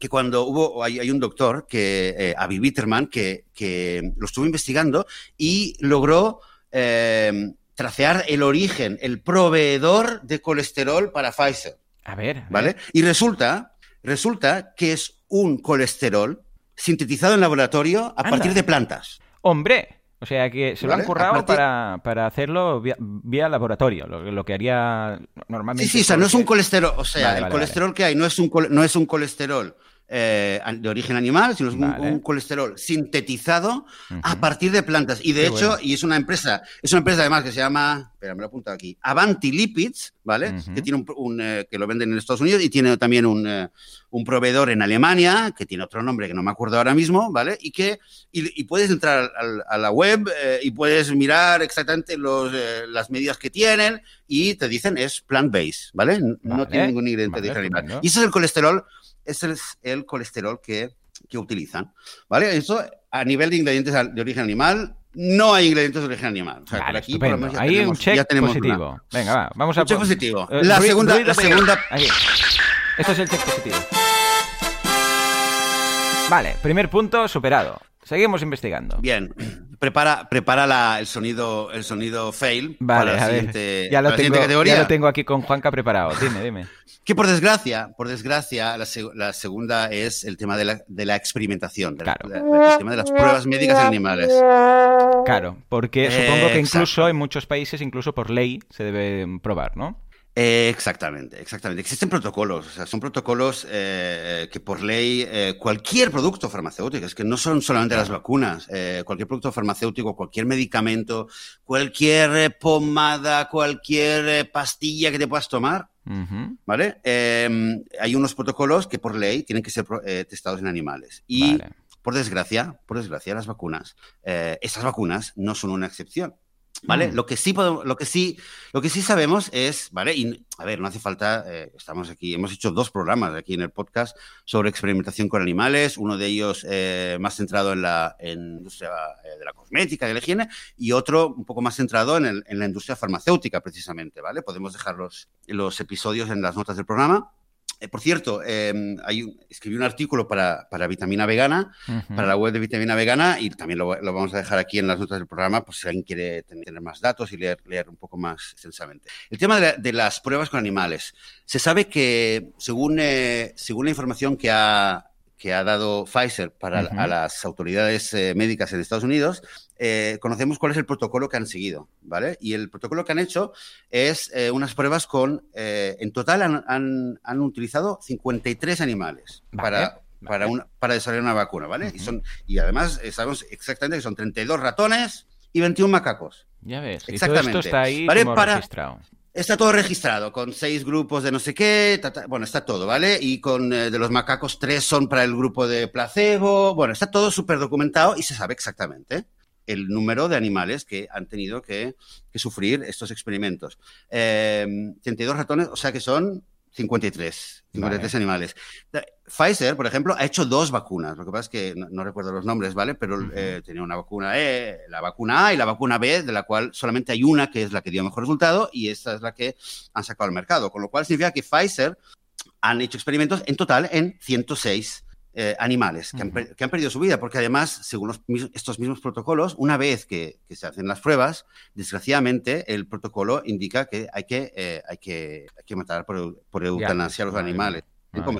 que cuando hubo, hay, un doctor, que, eh, Avi Bitterman, que, que lo estuvo investigando y logró Em, tracear el origen, el proveedor de colesterol para Pfizer. A ver. ¿Vale? Y resulta, resulta que es un colesterol sintetizado en laboratorio a partir de plantas. ¡Hombre! O sea que se lo han currado para, hacerlo vía, laboratorio, lo, que haría normalmente. Sí, sí, o sea, no es un colesterol, o sea, el colesterol que hay no es un, no es un colesterol eh, de origen animal, sino es un, colesterol sintetizado a partir de plantas. Y de hecho, y es una empresa, es una empresa además que se llama, espera, me lo apunto aquí, Avanti Lipids, ¿vale? Que tiene un, eh, que lo venden en Estados Unidos y tiene también un, eh, un, proveedor en Alemania, que tiene otro nombre que no me acuerdo ahora mismo, ¿vale? Y que, y, puedes entrar a, la web y puedes mirar exactamente los, las medidas que tienen y te dicen es plant-based, ¿vale? No tiene ningún ingrediente de origen animal. Y eso es el colesterol ese es el colesterol que, utilizan. ¿Vale? Eso a nivel de ingredientes de origen animal, no hay ingredientes de origen animal. O sea, aquí Ahí un check positivo. Venga, va, vamos a un check positivo. Eh, la segunda, la segunda... Esto es el check positivo. Vale, primer punto superado. Seguimos investigando. Bien. prepara, prepara la, el sonido, el sonido fail Vale, para la a ver. siguiente, Ya lo, para tengo, siguiente categoría. ya lo tengo aquí con Juanca preparado. Dime, dime. Que por desgracia, por desgracia, la, seg- la segunda es el tema de la, de la experimentación, Claro. el tema de las pruebas médicas en animales. Claro, porque supongo que incluso exacto. en muchos países, incluso por ley, se debe probar, ¿no? Eh, exactamente, exactamente. Existen protocolos, o sea, son protocolos eh, que por ley eh, cualquier producto farmacéutico, es que no son solamente las vacunas, eh, cualquier producto farmacéutico, cualquier medicamento, cualquier eh, pomada, cualquier eh, pastilla que te puedas tomar, Ujú. ¿vale? Eh, hay unos protocolos que por ley tienen que ser eh, testados en animales. Y Vale. por desgracia, por desgracia, las vacunas, eh, esas vacunas no son una excepción. ¿Vale? Mm. Lo que sí podemos, lo que sí, lo que sí sabemos es, ¿vale? Y a ver, no hace falta, eh, estamos aquí, hemos hecho dos programas aquí en el podcast sobre experimentación con animales, uno de ellos eh, más centrado en la en industria eh, de la cosmética, de la higiene, y otro un poco más centrado en, el- en la industria farmacéutica, precisamente, ¿vale? Podemos dejar los, los episodios en las notas del programa. Eh, por cierto, eh, hay escribí un artículo para, para Vitamina Vegana, para la web de Vitamina Vegana y también lo, lo vamos a dejar aquí en las notas del programa por si alguien quiere tener, más datos y leer, leer un poco más extensamente. El tema de, la- de las pruebas con animales. Se sabe que según, eh, según la información que ha, que ha dado Pfizer para a las autoridades eh, médicas en Estados Unidos, eh, conocemos cuál es el protocolo que han seguido, ¿vale? Y el protocolo que han hecho es eh, unas pruebas con, eh, en total han, han- han utilizado 53 animales Vale, para, vale. para, una, para desarrollar una vacuna, ¿vale? y, son, y además sabemos exactamente que son 32 ratones y 21 macacos. Ya ves. Y todo Exactamente. esto está ahí Vale, como para- registrado. Está todo registrado, con seis grupos de no sé qué, ta, ta, bueno, está todo, ¿vale? Y con eh, de los macacos, tres son para el grupo de placebo, bueno, está todo súper documentado y se sabe exactamente el número de animales que han tenido que, que sufrir estos experimentos. Eh, 32 ratones, o sea que son 53, 53 Vale. animales. Pfizer, por ejemplo, ha hecho dos vacunas. Lo que pasa es que no, no recuerdo los nombres, ¿vale? Pero eh, tenía una vacuna E, la vacuna A y la vacuna B, de la cual solamente hay una que es la que dio mejor resultado y esta es la que han sacado al mercado. Con lo cual significa que Pfizer han hecho experimentos en total en 106 eh, animales que han, que han perdido su vida, porque además, según los estos mismos protocolos, una vez que, que se hacen las pruebas, desgraciadamente el protocolo indica que hay que, eh, hay que, hay que matar por, por eutanasia a los animales.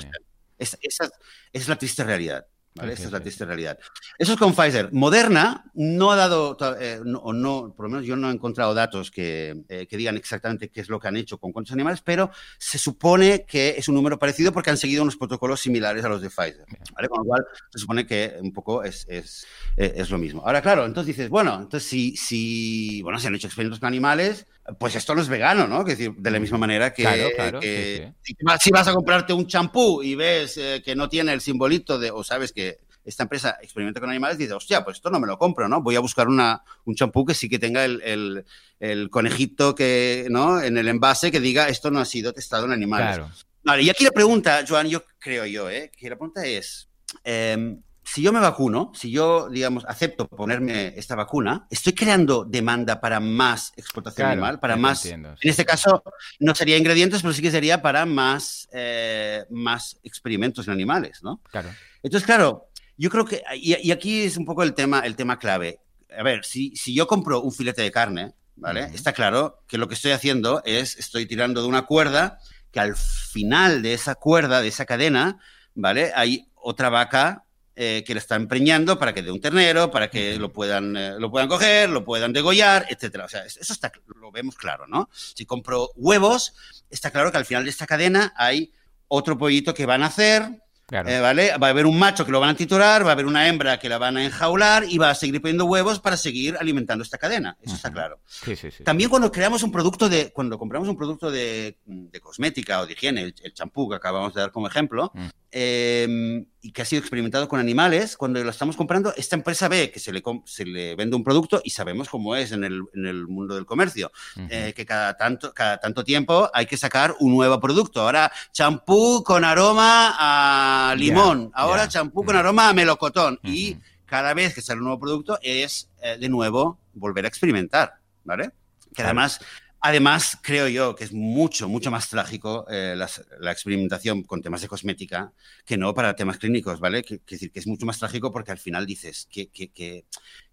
madre. Es- esa, esa es la triste realidad. ¿Vale? Sí, es la triste realidad. Eso es con Pfizer. Moderna no ha dado, eh, no, o no, por lo menos yo no he encontrado datos que, eh, que digan exactamente qué es lo que han hecho con cuántos animales, pero se supone que es un número parecido porque han seguido unos protocolos similares a los de Pfizer. ¿vale? Con lo cual se supone que un poco es, es, eh, es lo mismo. Ahora, claro, entonces dices, bueno, entonces si, si, bueno, si han hecho experimentos con animales, pues esto no es vegano, ¿no? Es decir, de la misma manera que, Claro, claro, que sí, si vas- si vas a comprarte un champú y ves eh, que no tiene el simbolito de, o sabes que esta empresa experimenta con animales, dices, hostia, pues esto no me lo compro, ¿no? Voy a buscar una, un champú que sí que tenga el, el- el conejito que, ¿no? En el envase que diga, esto no ha sido testado en animales. Claro. Vale, y aquí la pregunta, Joan, yo creo yo, ¿eh? que la pregunta es, eh, si yo me vacuno, si yo, digamos, acepto ponerme esta vacuna, ¿estoy creando demanda para más explotación Claro, animal? Para más... entiendo, sí. En este caso, no sería ingredientes, pero sí que sería para más, eh, más experimentos en animales, ¿no? Claro. Entonces, claro, yo creo que, y, y aquí es un poco el tema, el tema clave. A ver, si, si yo compro un filete de carne, ¿vale? Está claro que lo que estoy haciendo es, estoy tirando de una cuerda que al final de esa cuerda, de esa cadena, ¿vale? Hay otra vaca eh, que la está empreñando para que dé un ternero, para que lo puedan, eh, lo puedan coger, lo puedan degollar, etcétera. O sea, eso está, lo vemos claro, ¿no? Si compro huevos, está claro que al final de esta cadena hay otro pollito que van a hacer, Claro. eh, ¿vale? Va a haber un macho que lo van a titular, va a haber una hembra que la van a enjaular y va a seguir poniendo huevos para seguir alimentando esta cadena. Eso está Ujú. claro. sí, sí, sí. También cuando creamos un producto de, cuando compramos un producto de, de cosmética o de higiene, el, champú que acabamos de dar como ejemplo, Mm. eh, y que ha sido experimentado con animales, cuando lo estamos comprando, esta empresa ve que se le, se le vende un producto y sabemos cómo es en el, en el mundo del comercio, Ujú. eh, que cada tanto, cada tanto tiempo hay que sacar un nuevo producto. Ahora, champú con aroma a limón, ahora champú con Mm. aroma a melocotón. Y cada vez que sale un nuevo producto es, eh, de nuevo, volver a experimentar, ¿vale? Que Claro. además Además, creo yo que es mucho, mucho más trágico eh, la experimentación con temas de cosmética que no para temas clínicos, ¿vale? Que, decir, que es mucho más trágico porque al final dices que, que,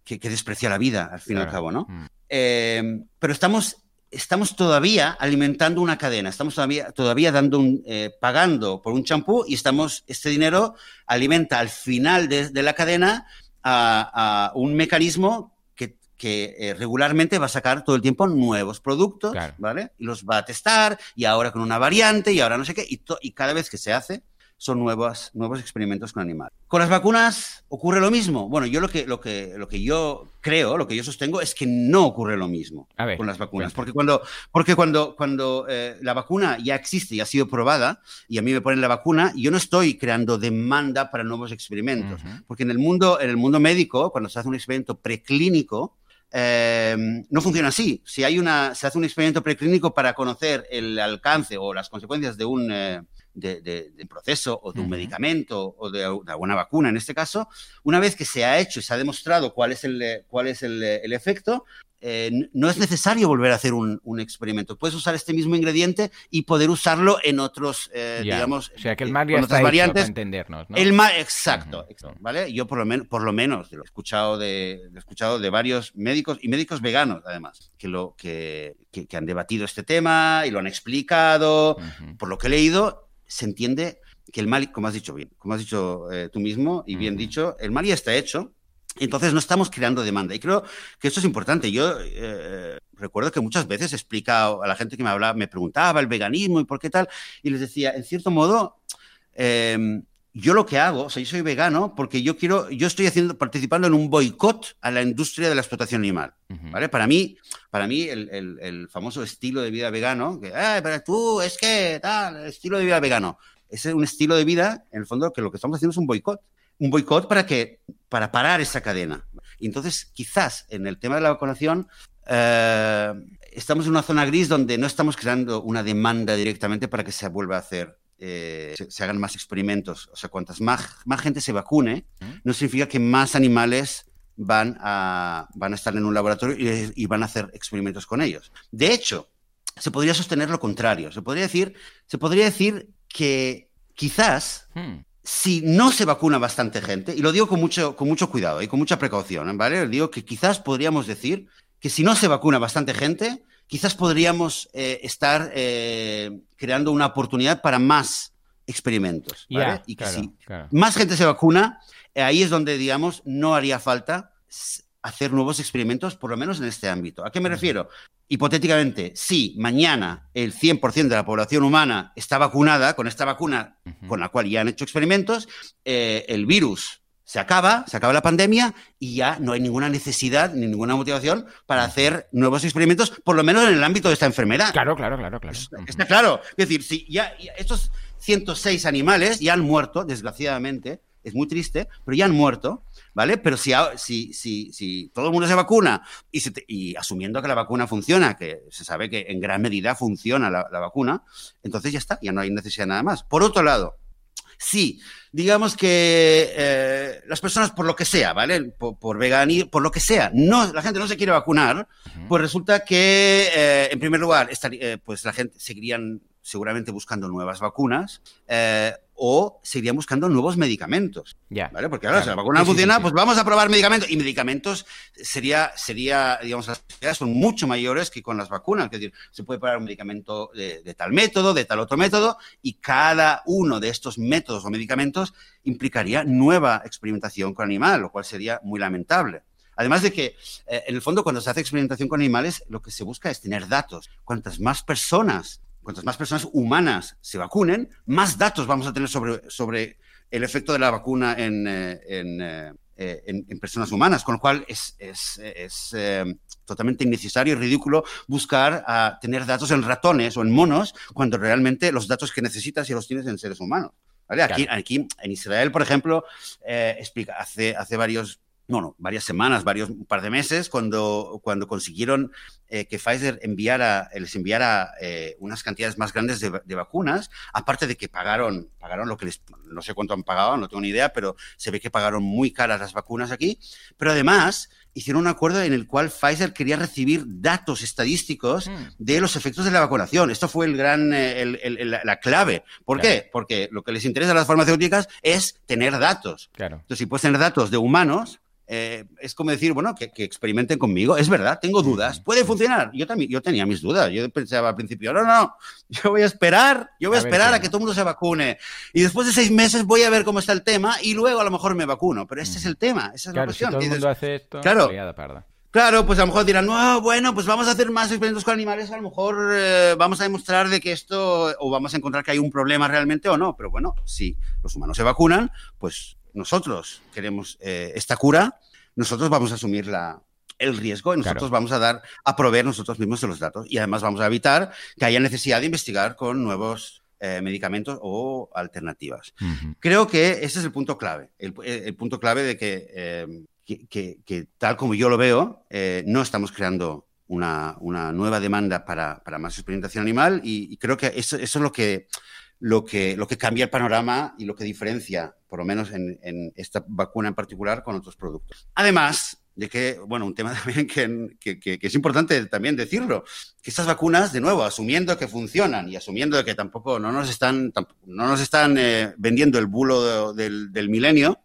que, desprecia la vida, al fin y al cabo, ¿no? Mm. Eh, pero estamos, estamos todavía alimentando una cadena, estamos todavía, todavía dando un, eh, pagando por un champú y estamos, este dinero alimenta al final de, la cadena a, a un mecanismo que eh, regularmente va a sacar todo el tiempo nuevos productos, ¿vale? Y los va a testar, y ahora con una variante, y ahora no sé qué, y, y cada vez que se hace son nuevos, nuevos experimentos con animales. Con las vacunas ocurre lo mismo. Bueno, yo lo que, lo que, lo que yo creo, lo que yo sostengo es que no ocurre lo mismo con las vacunas. Porque cuando, porque cuando, cuando eh, la vacuna ya existe y ha sido probada, y a mí me ponen la vacuna, yo no estoy creando demanda para nuevos experimentos. Porque en el, mundo, en el mundo médico, cuando se hace un experimento preclínico, Em, no funciona así. Si hay una, se hace un experimento preclínico para conocer el alcance o las consecuencias de un, eh, de, proceso o de un medicamento o de, alguna vacuna en este caso, una vez que se ha hecho y se ha demostrado cuál es el, cuál es el, el efecto, eh, no es necesario volver a hacer un, experimento. Puedes usar este mismo ingrediente y poder usar,lo en otros, eh, digamos, o sea, que el mar ya está variantes. Para entendernos, ¿no? El mar, exacto, ¿vale? Yo por lo, menos, por lo menos lo he escuchado de, he escuchado de varios médicos y médicos veganos, además, que, lo, que, que, han debatido este tema y lo han explicado. Por lo que he leído, se entiende que el mal, como has dicho bien, como has dicho eh, tú mismo y bien dicho, el mal ya está hecho entonces no estamos creando demanda. Y creo que esto es importante. Yo eh, recuerdo que muchas veces he explicado a la gente que me hablaba, me preguntaba el veganismo y por qué tal, y les decía, en cierto modo, em, yo lo que hago, o sea, yo soy vegano porque yo quiero, yo estoy haciendo, participando en un boicot a la industria de la explotación animal. ¿vale? Para mí, para mí el, famoso estilo de vida vegano, que, pero tú, es que tal, estilo de vida vegano, es un estilo de vida, en el fondo, que lo que estamos haciendo es un boicot un boicot para que para parar esa cadena. Y entonces, quizás en el tema de la vacunación eh, estamos en una zona gris donde no estamos creando una demanda directamente para que se vuelva a hacer eh, se, hagan más experimentos. O sea, cuantas más, más gente se vacune, no significa que más animales van a, van a estar en un laboratorio y, van a hacer experimentos con ellos. De hecho, se podría sostener lo contrario. Se podría decir, se podría decir que quizás hmm si no se vacuna bastante gente, y lo digo con mucho, con mucho cuidado y con mucha precaución, ¿vale? Digo que quizás podríamos decir que si no se vacuna bastante gente, quizás podríamos eh, estar eh, creando una oportunidad para más experimentos, ¿vale? y que si más gente se vacuna, eh, ahí es donde, digamos, no haría falta hacer nuevos experimentos, por lo menos en este ámbito. ¿A qué me refiero? hipotéticamente, si mañana el 100% de la población humana está vacunada con esta vacuna con la cual ya han hecho experimentos, eh, el virus se acaba, se acaba la pandemia y ya no hay ninguna necesidad ni ninguna motivación para hacer nuevos experimentos, por lo menos en el ámbito de esta enfermedad. Claro, claro, claro, claro. Está, claro. Es decir, si ya, ya estos 106 animales ya han muerto, desgraciadamente, es muy triste, pero ya han muerto. ¿vale? Pero si, si, si, si todo el mundo se vacuna y, y, asumiendo que la vacuna funciona, que se sabe que en gran medida funciona la, vacuna, entonces ya está, ya no hay necesidad de nada más. Por otro lado, si digamos que eh, las personas por lo que sea, ¿vale? Por, por por lo que sea, no, la gente no se quiere vacunar, pues resulta que, eh, en primer lugar, estaría, eh, pues la gente seguirían seguramente buscando nuevas vacunas eh, o seguirían buscando nuevos medicamentos. Ya. ¿Vale? Porque ahora, si la vacuna no funciona, pues vamos a probar medicamentos. Y medicamentos sería, sería digamos, las posibilidades son mucho mayores que con las vacunas. Es decir, se puede probar un medicamento de, tal método, de tal otro método, y cada uno de estos métodos o medicamentos implicaría nueva experimentación con animal, lo cual sería muy lamentable. Además de que, eh, en el fondo, cuando se hace experimentación con animales, lo que se busca es tener datos. Cuantas más personas cuantas más personas humanas se vacunen, más datos vamos a tener sobre, sobre el efecto de la vacuna en, eh, eh, eh, en, en, personas humanas, con lo cual es, es, es totalmente innecesario y ridículo buscar a tener datos en ratones o en monos cuando realmente los datos que necesitas ya los tienes en seres humanos. ¿vale? Aquí, aquí en Israel, por ejemplo, explica, hace, hace varios bueno, varias semanas, varios, un par de meses, cuando, cuando consiguieron eh, que Pfizer enviara, les enviara eh, unas cantidades más grandes de, vacunas, aparte de que pagaron, pagaron lo que les, no sé cuánto han pagado, no tengo ni idea, pero se ve que pagaron muy caras las vacunas aquí, pero además hicieron un acuerdo en el cual Pfizer quería recibir datos estadísticos mm. de los efectos de la vacunación. Esto fue el gran, eh, la clave. ¿Por qué? Porque lo que les interesa a las farmacéuticas es tener datos. Claro. Entonces, si puedes tener datos de humanos, eh, es como decir, bueno, que, experimenten conmigo. Es verdad, tengo dudas. ¿Puede funcionar? Yo también, yo tenía mis dudas. Yo pensaba al principio, no, no, yo voy a esperar, yo voy a, esperar a que todo el mundo se vacune. Y después de seis meses voy a ver cómo está el tema y luego a lo mejor me vacuno. Pero este es el tema, esa es la cuestión. Si todo el mundo hace esto, claro, Claro, pues a lo mejor dirán, no, bueno, pues vamos a hacer más experimentos con animales, a lo mejor eh, vamos a demostrar de que esto, o vamos a encontrar que hay un problema realmente o no, pero bueno, si los humanos se vacunan, pues nosotros queremos eh, esta cura, nosotros vamos a asumir la, el riesgo y nosotros vamos a dar a proveer nosotros mismos de los datos y además vamos a evitar que haya necesidad de investigar con nuevos eh, medicamentos o alternativas. Creo que ese es el punto clave, el, punto clave de eh, que, que, tal como yo lo veo, no estamos creando una, una nueva demanda para, para, más experimentación animal y, creo que eso, eso es lo que lo que, lo que cambia el panorama y lo que diferencia, por lo menos en, esta vacuna en particular, con otros productos. Además de que, bueno, un tema también que, que, es importante también decirlo, que estas vacunas, de nuevo, asumiendo que funcionan y asumiendo que tampoco no nos están, no nos están eh, vendiendo el bulo del, del, milenio,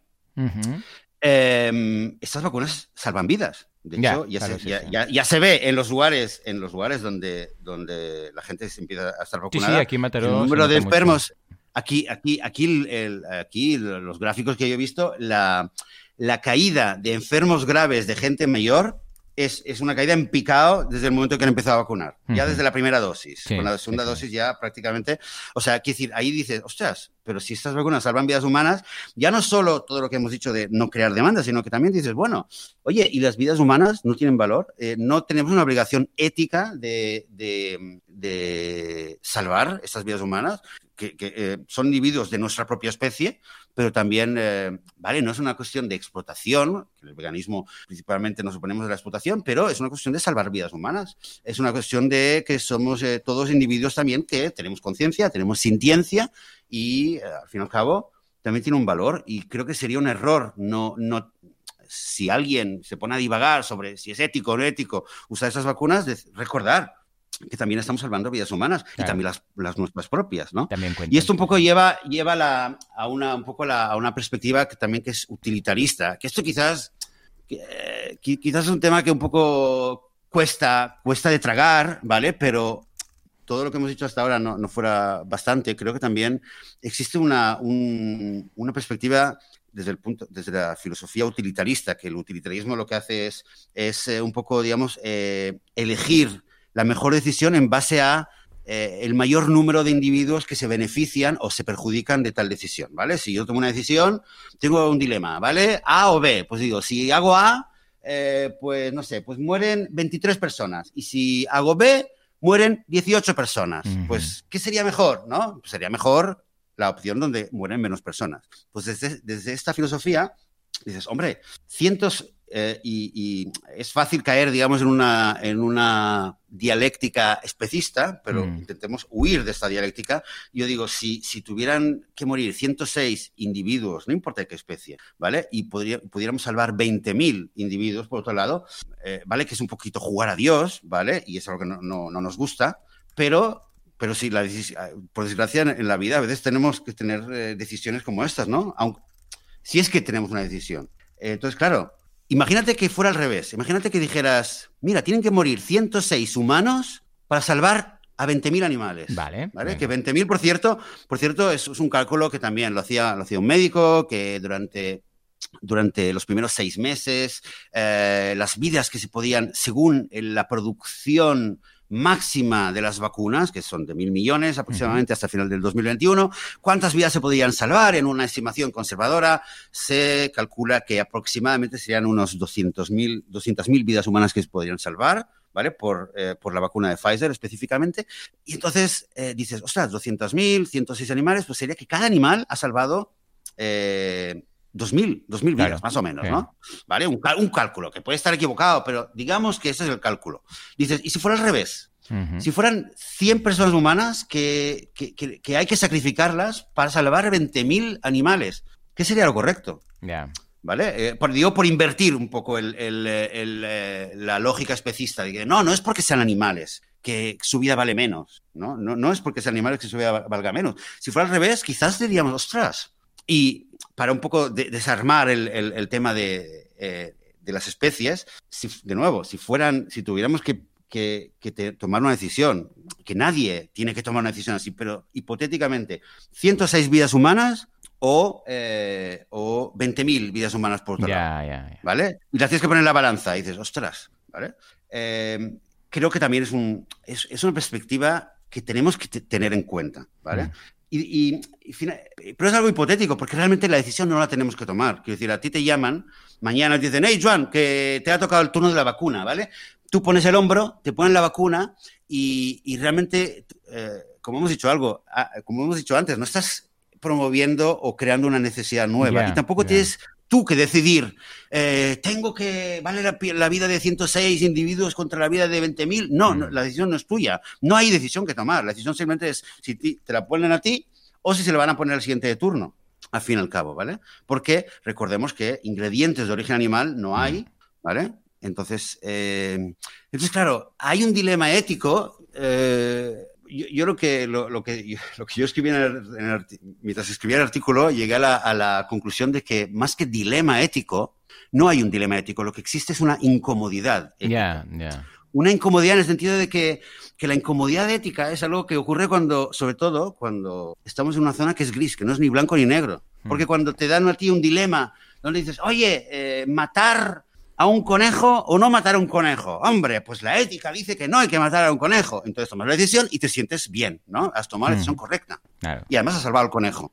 Em, estas vacunas salvan vidas. De hecho, ya, se, ve en los lugares, en los lugares donde, donde la gente se empieza a estar vacunada. aquí el número de enfermos. Aquí, aquí, aquí, aquí los gráficos que yo he visto, la, la caída de enfermos graves de gente mayor es, es, una caída en picado desde el momento que han empezado a vacunar, ya desde la primera dosis. Con la segunda dosis ya prácticamente, o sea, quiero decir, ahí dices, ostras, pero si estas vacunas salvan vidas humanas, ya no solo todo lo que hemos dicho de no crear demanda, sino que también dices, bueno, oye, ¿y las vidas humanas no tienen valor? Eh, ¿No tenemos una obligación ética de, de, de salvar estas vidas humanas? que, eh, son individuos de nuestra propia especie, pero también, eh, vale, no es una cuestión de explotación, que el veganismo principalmente nos oponemos de la explotación, pero es una cuestión de salvar vidas humanas. Es una cuestión de que somos eh, todos individuos también que tenemos conciencia, tenemos sintiencia y, al fin y al cabo, también tiene un valor y creo que sería un error no, no si alguien se pone a divagar sobre si es ético o no ético usar esas vacunas, recordar que también estamos salvando vidas humanas y también las, nuestras propias, ¿no? y esto un poco lleva, lleva la, a, una, un poco a una perspectiva que también que es utilitarista, que esto quizás, quizás es un tema que un poco cuesta, cuesta de tragar, ¿vale? Pero todo lo que hemos dicho hasta ahora no, no fuera bastante, creo que también existe una, una perspectiva desde el punto, desde la filosofía utilitarista, que el utilitarismo lo que hace es, es eh, un poco, digamos, eh, elegir la mejor decisión en base a eh, el mayor número de individuos que se benefician o se perjudican de tal decisión, ¿vale? Si yo tomo una decisión, tengo un dilema, ¿vale? A o B. Pues digo, si hago A, eh, pues no sé, pues mueren 23 personas. Y si hago B, mueren 18 personas. Pues, ¿qué sería mejor, no? Pues sería mejor la opción donde mueren menos personas. Pues desde, desde esta filosofía dices, hombre, cientos, eh, y, es fácil caer, digamos, en una, en una dialéctica especista, pero mm. intentemos huir de esta dialéctica. Yo digo, si, si tuvieran que morir 106 individuos, no importa qué especie, ¿vale? Y pudiéramos salvar 20.000 individuos, por otro lado, eh, ¿vale? Que es un poquito jugar a Dios, ¿vale? Y es algo que no, no, nos gusta, pero pero sí, la, por desgracia en la vida a veces tenemos que tener eh, decisiones como estas, ¿no? Aunque, si es que tenemos una decisión. entonces, claro, Imagínate que fuera al revés. Imagínate que dijeras, mira, tienen que morir 106 humanos para salvar a 20.000 animales. Vale. ¿vale? Que 20.000, por cierto, por cierto, es, un cálculo que también lo hacía, lo hacía un médico, que durante, durante los primeros seis meses, eh, las vidas que se podían, según la producción máxima de las vacunas, que son de mil millones aproximadamente hasta el final del 2021. ¿Cuántas vidas se podrían salvar? En una estimación conservadora se calcula que aproximadamente serían unos 200.000 200 vidas humanas que se podrían salvar. ¿Vale? Por, eh, por la vacuna de Pfizer específicamente. Y entonces eh, dices, ostras, 200.000, 106 animales, pues sería que cada animal ha salvado eh, 2.000, 2.000 vidas, más o menos, ¿no? ¿Vale? Un, un, cálculo, que puede estar equivocado, pero digamos que ese es el cálculo. Dices, ¿y si fuera al revés? Si fueran 100 personas humanas que, que, que, hay que sacrificarlas para salvar 20.000 animales, ¿qué sería lo correcto? ¿Vale? Eh, por, digo, por invertir un poco el, el, eh, la lógica especista. De que no, no es porque sean animales que su vida vale menos. ¿no? No, no es porque sean animales que su vida valga menos. Si fuera al revés, quizás diríamos, ostras. Y para un poco de, desarmar el, el, tema de, eh, de, las especies, si, de nuevo, si fueran, si tuviéramos que, que, que te, tomar una decisión, que nadie tiene que tomar una decisión así, pero hipotéticamente, 106 vidas humanas o, eh, o 20.000 vidas humanas por otro lado. ¿Vale? Y las tienes que poner en la balanza y dices, ostras, ¿vale? Eh, creo que también es, un, es, es, una perspectiva que tenemos que tener en cuenta, ¿vale? Mm. Y, y, pero es algo hipotético, porque realmente la decisión no la tenemos que tomar. Quiero decir, a ti te llaman, mañana te dicen, hey, Juan, que te ha tocado el turno de la vacuna, ¿vale? Tú pones el hombro, te ponen la vacuna y, y realmente, eh, como hemos dicho algo, ah, como hemos dicho antes, no estás promoviendo o creando una necesidad nueva. y tampoco tienes tú que decidir, eh, tengo que, vale la, vida de 106 individuos contra la vida de 20.000. No, no, mm. la decisión no es tuya. No hay decisión que tomar. La decisión simplemente es si te la ponen a ti o si se la van a poner al siguiente de turno, al fin y al cabo, ¿vale? Porque recordemos que ingredientes de origen animal no hay, mm. ¿vale? Entonces, eh, entonces claro, hay un dilema ético. Eh, yo, yo, lo que lo, que lo que yo escribí en el, mientras escribía el artículo llegué a la, a la, conclusión de que más que dilema ético no hay un dilema ético lo que existe es una incomodidad ética. una incomodidad en el sentido de que, que la incomodidad ética es algo que ocurre cuando sobre todo cuando estamos en una zona que es gris que no es ni blanco ni negro hmm. porque cuando te dan a ti un dilema donde dices oye eh, matar a un conejo o no matar a un conejo. Hombre, pues la ética dice que no hay que matar a un conejo. Entonces tomas la decisión y te sientes bien, ¿no? Has tomado la decisión correcta. Y además has salvado al conejo.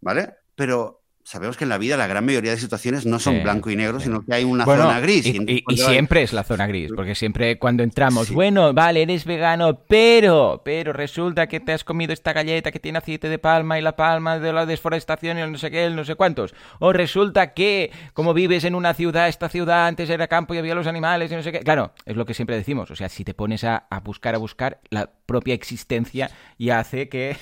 ¿Vale? Pero sabemos que en la vida la gran mayoría de situaciones no son blanco y negro, sino que hay una zona gris. Y, siempre es la zona gris, porque siempre cuando entramos, bueno, vale, eres vegano, pero, pero resulta que te has comido esta galleta que tiene aceite de palma y la palma de la desforestación y el no sé qué, el no sé cuántos. O resulta que, como vives en una ciudad, esta ciudad antes era campo y había los animales y no sé qué. Claro, es lo que siempre decimos. O sea, si te pones a, a buscar, a buscar, la propia existencia y hace que,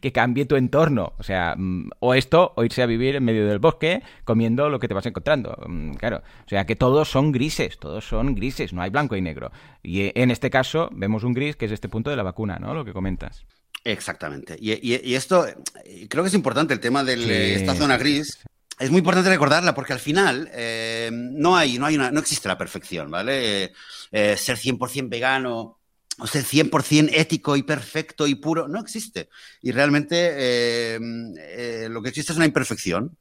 que cambie tu entorno. O sea, mm, o esto, o irse a vivir en medio del bosque comiendo lo que te vas encontrando. Mm, claro, o sea que todos son grises, todos son grises, no hay blanco y negro. Y eh, en este caso vemos un gris que es este punto de la vacuna, ¿no? Lo que comentas. Exactamente. Y, esto, creo que es importante el tema de esta zona gris. Es muy importante recordarla porque al final eh, no hay, no hay una, no existe la perfección, ¿vale? Eh, ser 100% vegano o sea, 100% ético y perfecto y puro, no existe. Y realmente eh, eh, lo que existe es una imperfección,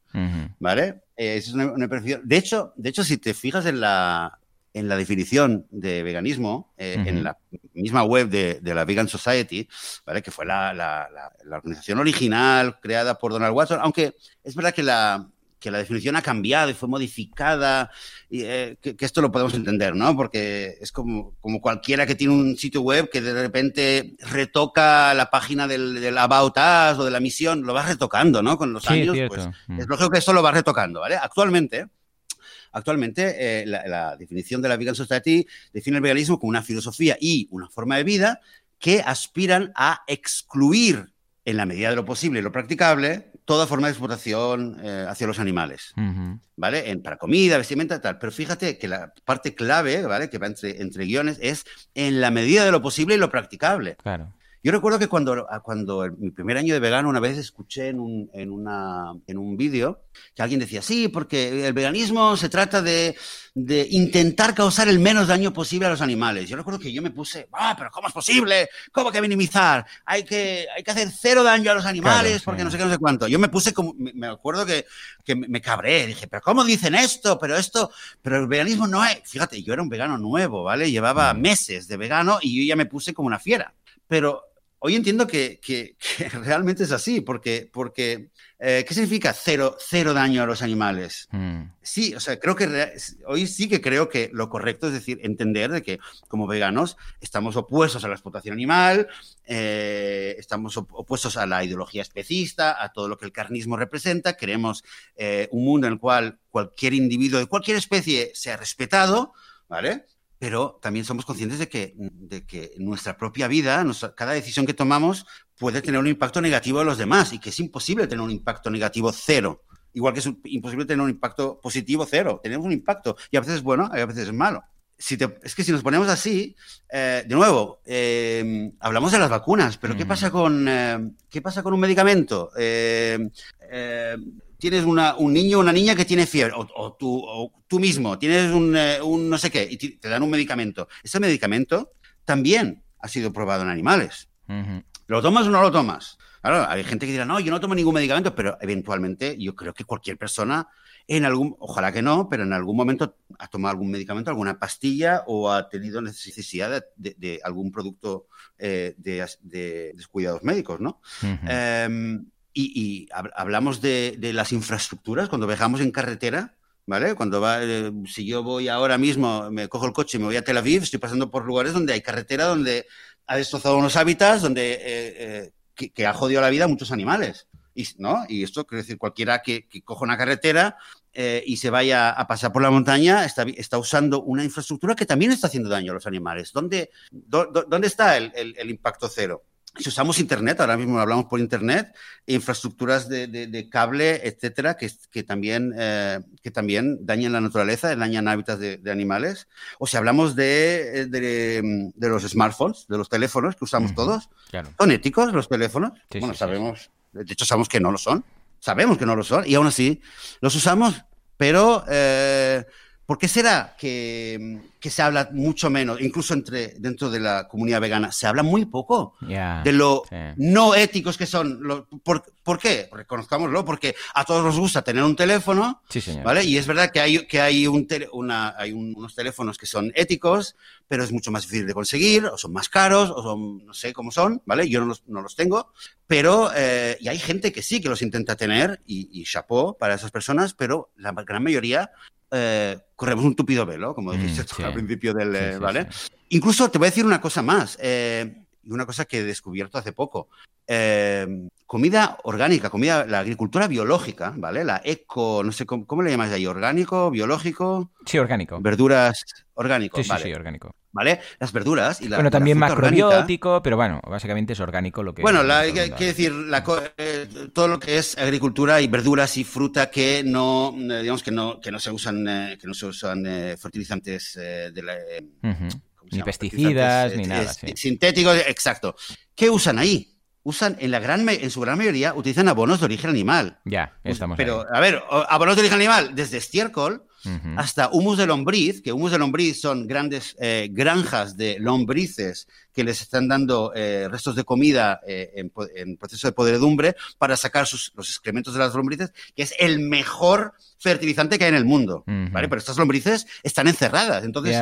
¿vale? Eh, es una, imperfección. De hecho, de hecho, si te fijas en la, en la definición de veganismo, en la misma web de, la Vegan Society, ¿vale? que fue la, la, la, organización original creada por Donald Watson, aunque es verdad que la, que la definición ha cambiado y fue modificada, y, eh, que, esto lo podemos entender, ¿no? Porque es como, como cualquiera que tiene un sitio web que de repente retoca la página del, del About Us o de la misión, lo va retocando, ¿no? Con los años, pues mm. es lógico que esto lo va retocando, ¿vale? Actualmente, Actualmente, eh, la, la, definición de la Vegan Society define el veganismo como una filosofía y una forma de vida que aspiran a excluir, en la medida de lo posible y lo practicable, toda forma de explotación eh, hacia los animales, ¿vale? En, para comida, vestimenta, tal. Pero fíjate que la parte clave, ¿vale? Que va entre, entre guiones es en la medida de lo posible y lo practicable. Claro. Yo recuerdo que cuando, cuando en mi primer año de vegano una vez escuché en un, en una, en un vídeo que alguien decía, sí, porque el veganismo se trata de, de, intentar causar el menos daño posible a los animales. Yo recuerdo que yo me puse, ah, pero ¿cómo es posible? ¿Cómo que minimizar? Hay que, hay que hacer cero daño a los animales porque no sé qué, no sé cuánto. Yo me puse como, me acuerdo que, que me cabré, dije, pero ¿cómo dicen esto? Pero esto, pero el veganismo no es, fíjate, yo era un vegano nuevo, ¿vale? Llevaba mm. meses de vegano y yo ya me puse como una fiera. Pero hoy entiendo que, realmente es así, porque, porque eh, ¿qué significa cero, cero daño a los animales? Mm. Sí, o sea, creo que hoy sí que creo que lo correcto es decir, entender de que como veganos estamos opuestos a la explotación animal, eh, estamos opuestos a la ideología especista, a todo lo que el carnismo representa, queremos eh, un mundo en el cual cualquier individuo de cualquier especie sea respetado, ¿vale? Pero también somos conscientes de que, de que nuestra propia vida, cada decisión que tomamos puede tener un impacto negativo a los demás y que es imposible tener un impacto negativo cero Igual que es imposible tener un impacto positivo cero. Tenemos un impacto y a veces es bueno y a veces es malo. Si es que si nos ponemos así, eh, de nuevo, eh, hablamos de las vacunas, pero ¿qué, pasa con, eh, ¿qué pasa con un medicamento? Tienes un niño o una niña que tiene fiebre, o, tú, mismo tienes un, no sé qué, y te dan un medicamento. Ese medicamento también ha sido probado en animales. ¿Lo tomas o no lo tomas? Claro, hay gente que dirá, no, yo no tomo ningún medicamento, pero eventualmente yo creo que cualquier persona, en algún, ojalá que no, pero en algún momento ha tomado algún medicamento, alguna pastilla o ha tenido necesidad de, algún producto eh, de, cuidados médicos, ¿no? Em, y, hablamos de, las infraestructuras, cuando viajamos en carretera, ¿vale? Cuando va, eh, si yo voy ahora mismo, me cojo el coche y me voy a Tel Aviv, estoy pasando por lugares donde hay carretera, donde ha destrozado unos hábitats, donde eh, que, ha jodido la vida a muchos animales. Y, ¿no? y esto quiere decir, cualquiera que, coja una carretera eh, y se vaya a pasar por la montaña está, está, usando una infraestructura que también está haciendo daño a los animales. ¿Dónde, dónde está el impacto cero? Si usamos Internet, ahora mismo hablamos por Internet, infraestructuras de, cable, etcétera, que, que también, eh, que también dañan la naturaleza, dañan hábitats de, animales. O si hablamos de, de, los smartphones, de los teléfonos que usamos todos, ¿son éticos los teléfonos? bueno, sabemos, de hecho sabemos que no lo son, sabemos que no lo son, y aún así los usamos, pero... Eh, ¿Por qué será que, se habla mucho menos, incluso entre, dentro de la comunidad vegana, se habla muy poco de lo no éticos que son? ¿por, qué? Reconozcámoslo, porque a todos nos gusta tener un teléfono, ¿vale? Y es verdad que hay, que hay, un hay unos teléfonos que son éticos, pero es mucho más difícil de conseguir, o son más caros, o son, no sé cómo son, ¿vale? Yo no los, no los tengo, pero, eh, y hay gente que sí que los intenta tener, y, y chapeau para esas personas, pero la gran mayoría eh, corremos un tupido velo, como mm, dijiste al principio del... Eh, ¿Vale? Incluso te voy a decir una cosa más, eh, y una cosa que he descubierto hace poco. comida orgánica, comida, la agricultura biológica, ¿vale? La eco, no sé cómo, le llamas ahí, orgánico, biológico. Sí, orgánico. Verduras orgánico. Sí, sí, orgánico. ¿Vale? Las verduras y la Bueno, también macrobiótico, pero bueno, básicamente es orgánico lo que... Bueno, quiere decir, eh, todo lo que es agricultura y verduras y fruta que no, eh, digamos que no, que no se usan, eh, que no se usan fertilizantes de la... Ni pesticidas, ni nada. Sintéticos, exacto. ¿Qué usan ahí? Usan en la gran en su gran mayoría utilizan abonos de origen animal. Ya, estamos. Pero a ver, abonos de origen animal desde estiércol hasta humus de lombriz, que humus de lombriz son grandes eh, granjas de lombrices que les están dando eh, restos de comida eh, en, proceso de podredumbre para sacar los excrementos de las lombrices, que es el mejor fertilizante que hay en el mundo, ¿vale? Pero estas lombrices están encerradas, entonces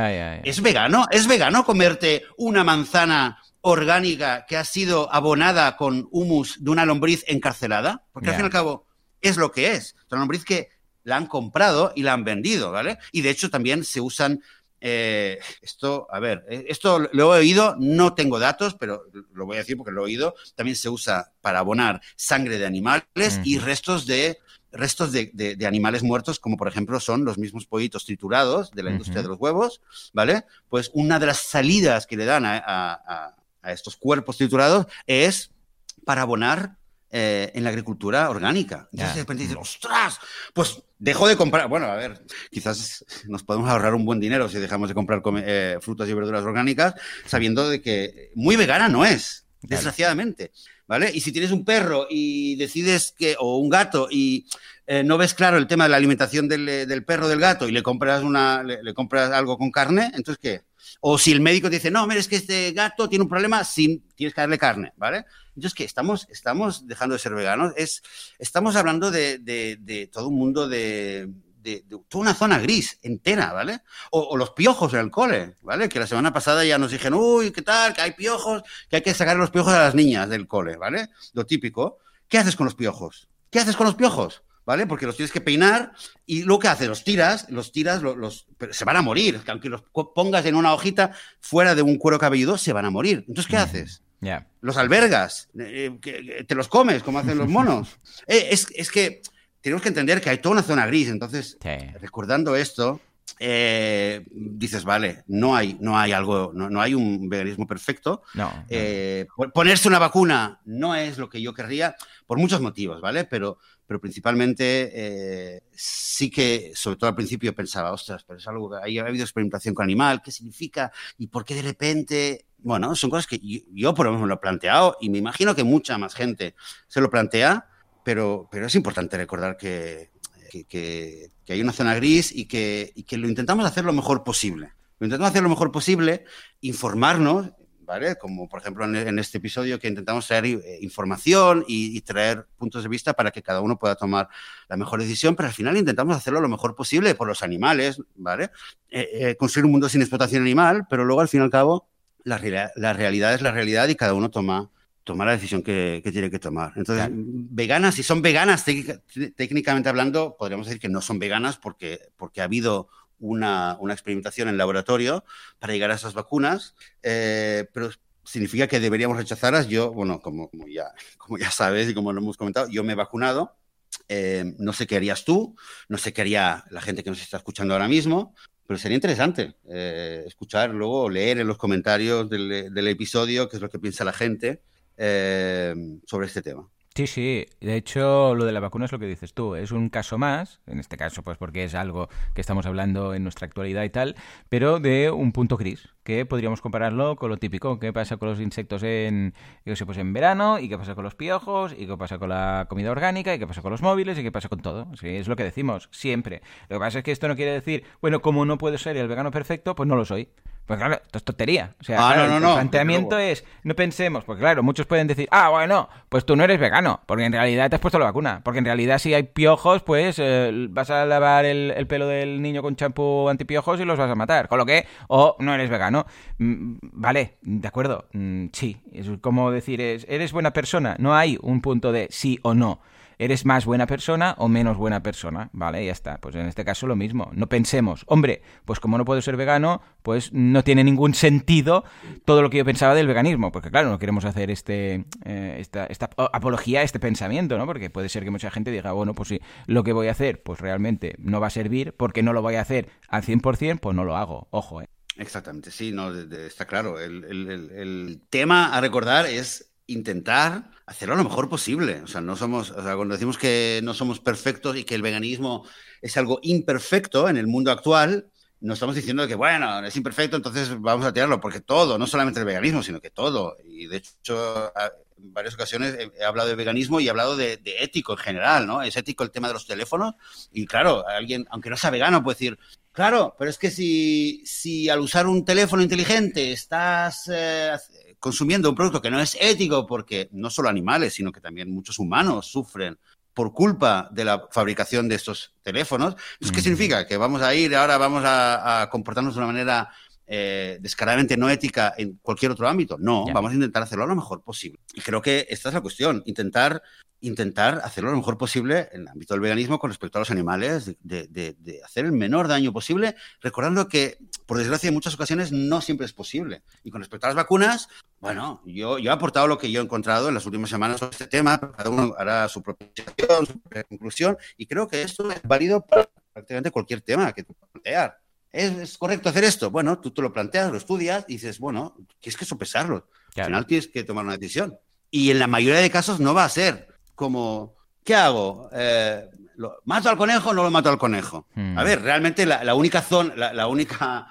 es vegano, es vegano comerte una manzana orgánica que ha sido abonada con humus de una lombriz encarcelada, porque al fin y al cabo es lo que es, una lombriz que la han comprado y la han vendido, ¿vale? Y de hecho también se usan eh, esto, a ver, eh, esto lo he oído, no tengo datos, pero lo voy a decir porque lo he oído. También se usa para abonar sangre de animales y restos de restos de, animales muertos, como por ejemplo son los mismos pollitos triturados de la industria de los huevos, ¿vale? Pues una de las salidas que le dan a, estos cuerpos triturados es para abonar eh, en la agricultura orgánica. Entonces de repente dices, ¡ostras! Pues dejo de comprar. Bueno, a ver, quizás nos podemos ahorrar un buen dinero si dejamos de comprar eh, frutas y verduras orgánicas, sabiendo de que muy vegana no es, desgraciadamente. ¿Vale? Y si tienes un perro y decides que, o un gato, y eh, no ves claro el tema de la alimentación del, del perro del gato y le compras una, le, compras algo con carne, entonces ¿qué? O si el médico te dice, no, mira, es que este gato tiene un problema, sin, tienes que darle carne, ¿vale? Entonces, ¿qué? Estamos, estamos dejando de ser veganos. Es, estamos hablando de, todo un mundo de, toda una zona gris entera, ¿vale? O, los piojos en el cole, ¿vale? Que la semana pasada ya nos dijeron, uy, ¿qué tal? Que hay piojos, que hay que sacar los piojos a las niñas del cole, ¿vale? Lo típico. ¿Qué haces con los piojos? ¿Qué haces con los piojos? ¿Vale? Porque los tienes que peinar y lo que haces, los tiras, los tiras, los, se van a morir. Aunque los pongas en una hojita fuera de un cuero cabelludo, se van a morir. Entonces, ¿qué haces? Los albergas, eh, que, te los comes como hacen los monos. Eh, es, que tenemos que entender que hay toda una zona gris. Entonces, recordando esto, eh, dices, vale, no hay, no hay algo, no, no hay un veganismo perfecto. No. no. Eh, ponerse una vacuna no es lo que yo querría, por muchos motivos, ¿vale? Pero, pero principalmente eh, sí que, sobre todo al principio, pensaba, ostras, pero es algo que ha habido experimentación con animal, ¿qué significa? ¿Y por qué de repente? Bueno, son cosas que yo, yo por lo menos me lo he planteado y me imagino que mucha más gente se lo plantea, pero, pero es importante recordar que, que, que, que, hay una zona gris y que, y que lo intentamos hacer lo mejor posible. Lo intentamos hacer lo mejor posible, informarnos, ¿vale? Como por ejemplo en, en este episodio que intentamos traer eh, información y, y, traer puntos de vista para que cada uno pueda tomar la mejor decisión, pero al final intentamos hacerlo lo mejor posible por los animales, ¿vale? Eh, eh, construir un mundo sin explotación animal, pero luego al fin y al cabo la, la realidad es la realidad y cada uno toma tomar la decisión que, que, tiene que tomar. Entonces, claro. veganas, si son veganas, técnicamente hablando, podríamos decir que no son veganas porque, porque ha habido una, una experimentación en laboratorio para llegar a esas vacunas, eh, pero significa que deberíamos rechazarlas. Yo, bueno, como, ya, como ya sabes y como lo hemos comentado, yo me he vacunado. Eh, no sé qué harías tú, no sé qué haría la gente que nos está escuchando ahora mismo, pero sería interesante eh, escuchar luego, leer en los comentarios del, del, episodio qué es lo que piensa la gente eh, sobre este tema. Sí, sí. De hecho, lo de la vacuna es lo que dices tú. Es un caso más, en este caso, pues porque es algo que estamos hablando en nuestra actualidad y tal, pero de un punto gris, que podríamos compararlo con lo típico. ¿Qué pasa con los insectos en, yo sé, pues en verano? ¿Y qué pasa con los piojos? ¿Y qué pasa con la comida orgánica? ¿Y qué pasa con los móviles? ¿Y qué pasa con todo? Sí, es lo que decimos, siempre. Lo que pasa es que esto no quiere decir, bueno, como no puedo ser el vegano perfecto, pues no lo soy. Pues claro, esto es tontería. O sea, ah, claro, no, no, el planteamiento no. es, no pensemos, porque claro, muchos pueden decir, ah, bueno, pues tú no eres vegano, porque en realidad te has puesto la vacuna. Porque en realidad si hay piojos, pues eh, vas a lavar el, el, pelo del niño con champú antipiojos y los vas a matar. Con lo que, o no eres vegano. Mm, vale, de acuerdo, mm, sí. Es como decir, es, eres buena persona. No hay un punto de sí o no eres más buena persona o menos buena persona, ¿vale? Ya está. Pues en este caso lo mismo. No pensemos, hombre, pues como no puedo ser vegano, pues no tiene ningún sentido todo lo que yo pensaba del veganismo, porque claro, no queremos hacer este eh, esta, esta apología este pensamiento, ¿no? Porque puede ser que mucha gente diga, bueno, pues sí, lo que voy a hacer, pues realmente no va a servir, porque no lo voy a hacer al 100%, pues no lo hago. Ojo, ¿eh? Exactamente, sí, no, está claro. El tema a recordar es intentar hacerlo lo mejor posible. O sea, no somos, o sea, cuando decimos que no somos perfectos y que el veganismo es algo imperfecto en el mundo actual, no estamos diciendo que, bueno, es imperfecto, entonces vamos a tirarlo, porque todo, no solamente el veganismo, sino que todo. Y de hecho, en varias ocasiones he hablado de veganismo y he hablado de, ético en general, ¿no? Es ético el tema de los teléfonos. Y claro, alguien, aunque no sea vegano, puede decir, claro, pero es que si, si al usar un teléfono inteligente estás eh, consumiendo un producto que no es ético porque no solo animales, sino que también muchos humanos sufren por culpa de la fabricación de estos teléfonos. Entonces, ¿qué mm. significa? Que vamos a ir, ahora vamos a, a comportarnos de una manera eh, descaradamente no ética en cualquier otro ámbito. No, yeah. vamos a intentar hacerlo lo mejor posible. Y creo que esta es la cuestión, intentar intentar hacerlo lo mejor posible en el ámbito del veganismo con respecto a los animales, de, de, de, hacer el menor daño posible, recordando que, por desgracia, en muchas ocasiones no siempre es posible. Y con respecto a las vacunas, bueno, yo, yo he aportado lo que yo he encontrado en las últimas semanas sobre este tema, cada uno hará su propia su propia conclusión, y creo que esto es válido para prácticamente cualquier tema que tú plantear. ¿Es, ¿Es, correcto hacer esto? Bueno, tú te lo planteas, lo estudias y dices, bueno, tienes que sopesarlo. Claro. Al final tienes que tomar una decisión. Y en la mayoría de casos no va a ser como, ¿qué hago? Eh, ¿lo, ¿Mato al conejo o no lo mato al conejo? Mm. A ver, realmente la, la única zona, la, la única,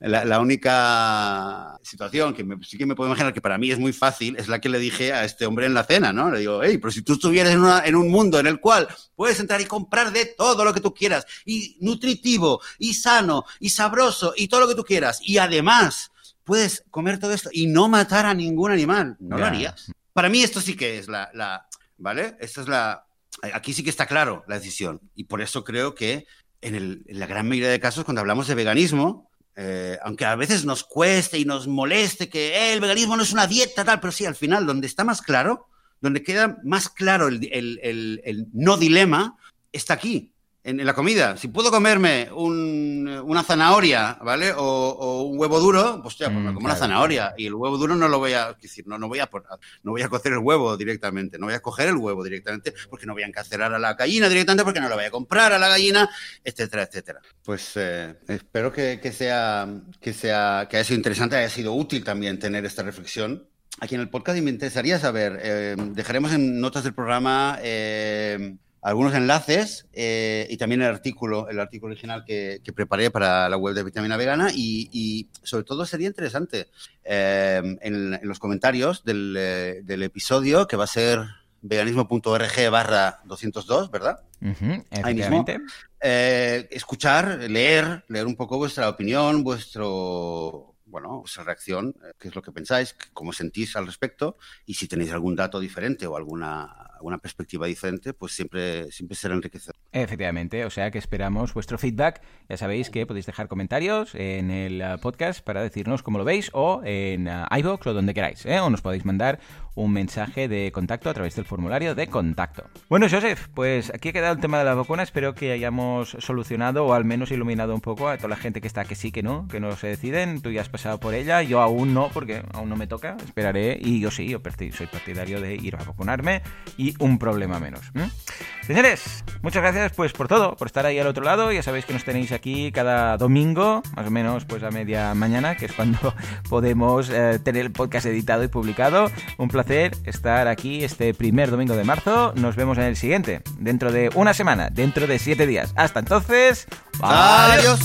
la, la, única situación que me, sí que me puedo imaginar que para mí es muy fácil es la que le dije a este hombre en la cena, ¿no? Le digo, hey, pero si tú estuvieras en, una, en un mundo en el cual puedes entrar y comprar de todo lo que tú quieras, y nutritivo, y sano, y sabroso, y todo lo que tú quieras, y además puedes comer todo esto y no matar a ningún animal, no yeah. lo harías. Para mí esto sí que es la, la ¿vale? Esta es la... Aquí sí que está claro la decisión. Y por eso creo que en, la gran mayoría de casos, cuando hablamos de veganismo, eh, aunque a veces nos cueste y nos moleste que eh, el veganismo no es una dieta, tal, pero sí, al final, donde está más claro, donde queda más claro el no dilema, está aquí. En, la comida. Si puedo comerme una zanahoria, ¿vale? O, un huevo duro, pues ya, pues me mm, como una zanahoria. Y el huevo duro no lo voy a, decir, no, no voy a, no voy a cocer el huevo directamente, no voy a coger el huevo directamente, porque no voy a encarcelar a la gallina directamente, porque no lo voy a comprar a la gallina, etcétera, etcétera. Pues eh, espero que, sea, que sea, que haya sido interesante, haya sido útil también tener esta reflexión aquí en el podcast y me interesaría saber, eh, dejaremos en notas del programa eh, algunos enlaces eh, y también el artículo, el artículo original que, preparé para la web de Vitamina Vegana y, sobre todo sería interesante en, los comentarios del, episodio que va a ser veganismo.org barra 202, ¿verdad? Ahí mismo. escuchar, leer, leer un poco vuestra opinión, vuestro bueno, esa reacción, eh, qué es lo que pensáis, cómo sentís al respecto y si tenéis algún dato diferente o alguna una perspectiva diferente, pues siempre, siempre será enriquecedor. Efectivamente, o sea que esperamos vuestro feedback. Ya sabéis que podéis dejar comentarios en el uh, podcast para decirnos cómo lo veis o en uh, iVoox o donde queráis, ¿eh? o nos podéis mandar un mensaje de contacto a través del formulario de contacto. Bueno, Joseph, pues aquí ha quedado el tema de la vacuna. Espero que hayamos solucionado o al menos iluminado un poco a toda la gente que está que sí, que no, que no se deciden. Tú ya has pasado por ella, yo aún no, porque aún no me toca. Esperaré y yo sí, yo soy partidario de ir a vacunarme y un problema menos. Señores, muchas gracias pues por todo, por estar ahí al otro lado. Ya sabéis que nos tenéis aquí cada domingo, más o menos pues a media mañana, que es cuando podemos eh, tener el podcast editado y publicado. Un placer estar aquí este primer domingo de marzo. Nos vemos en el siguiente, dentro de una semana, dentro de siete días. Hasta entonces, adiós.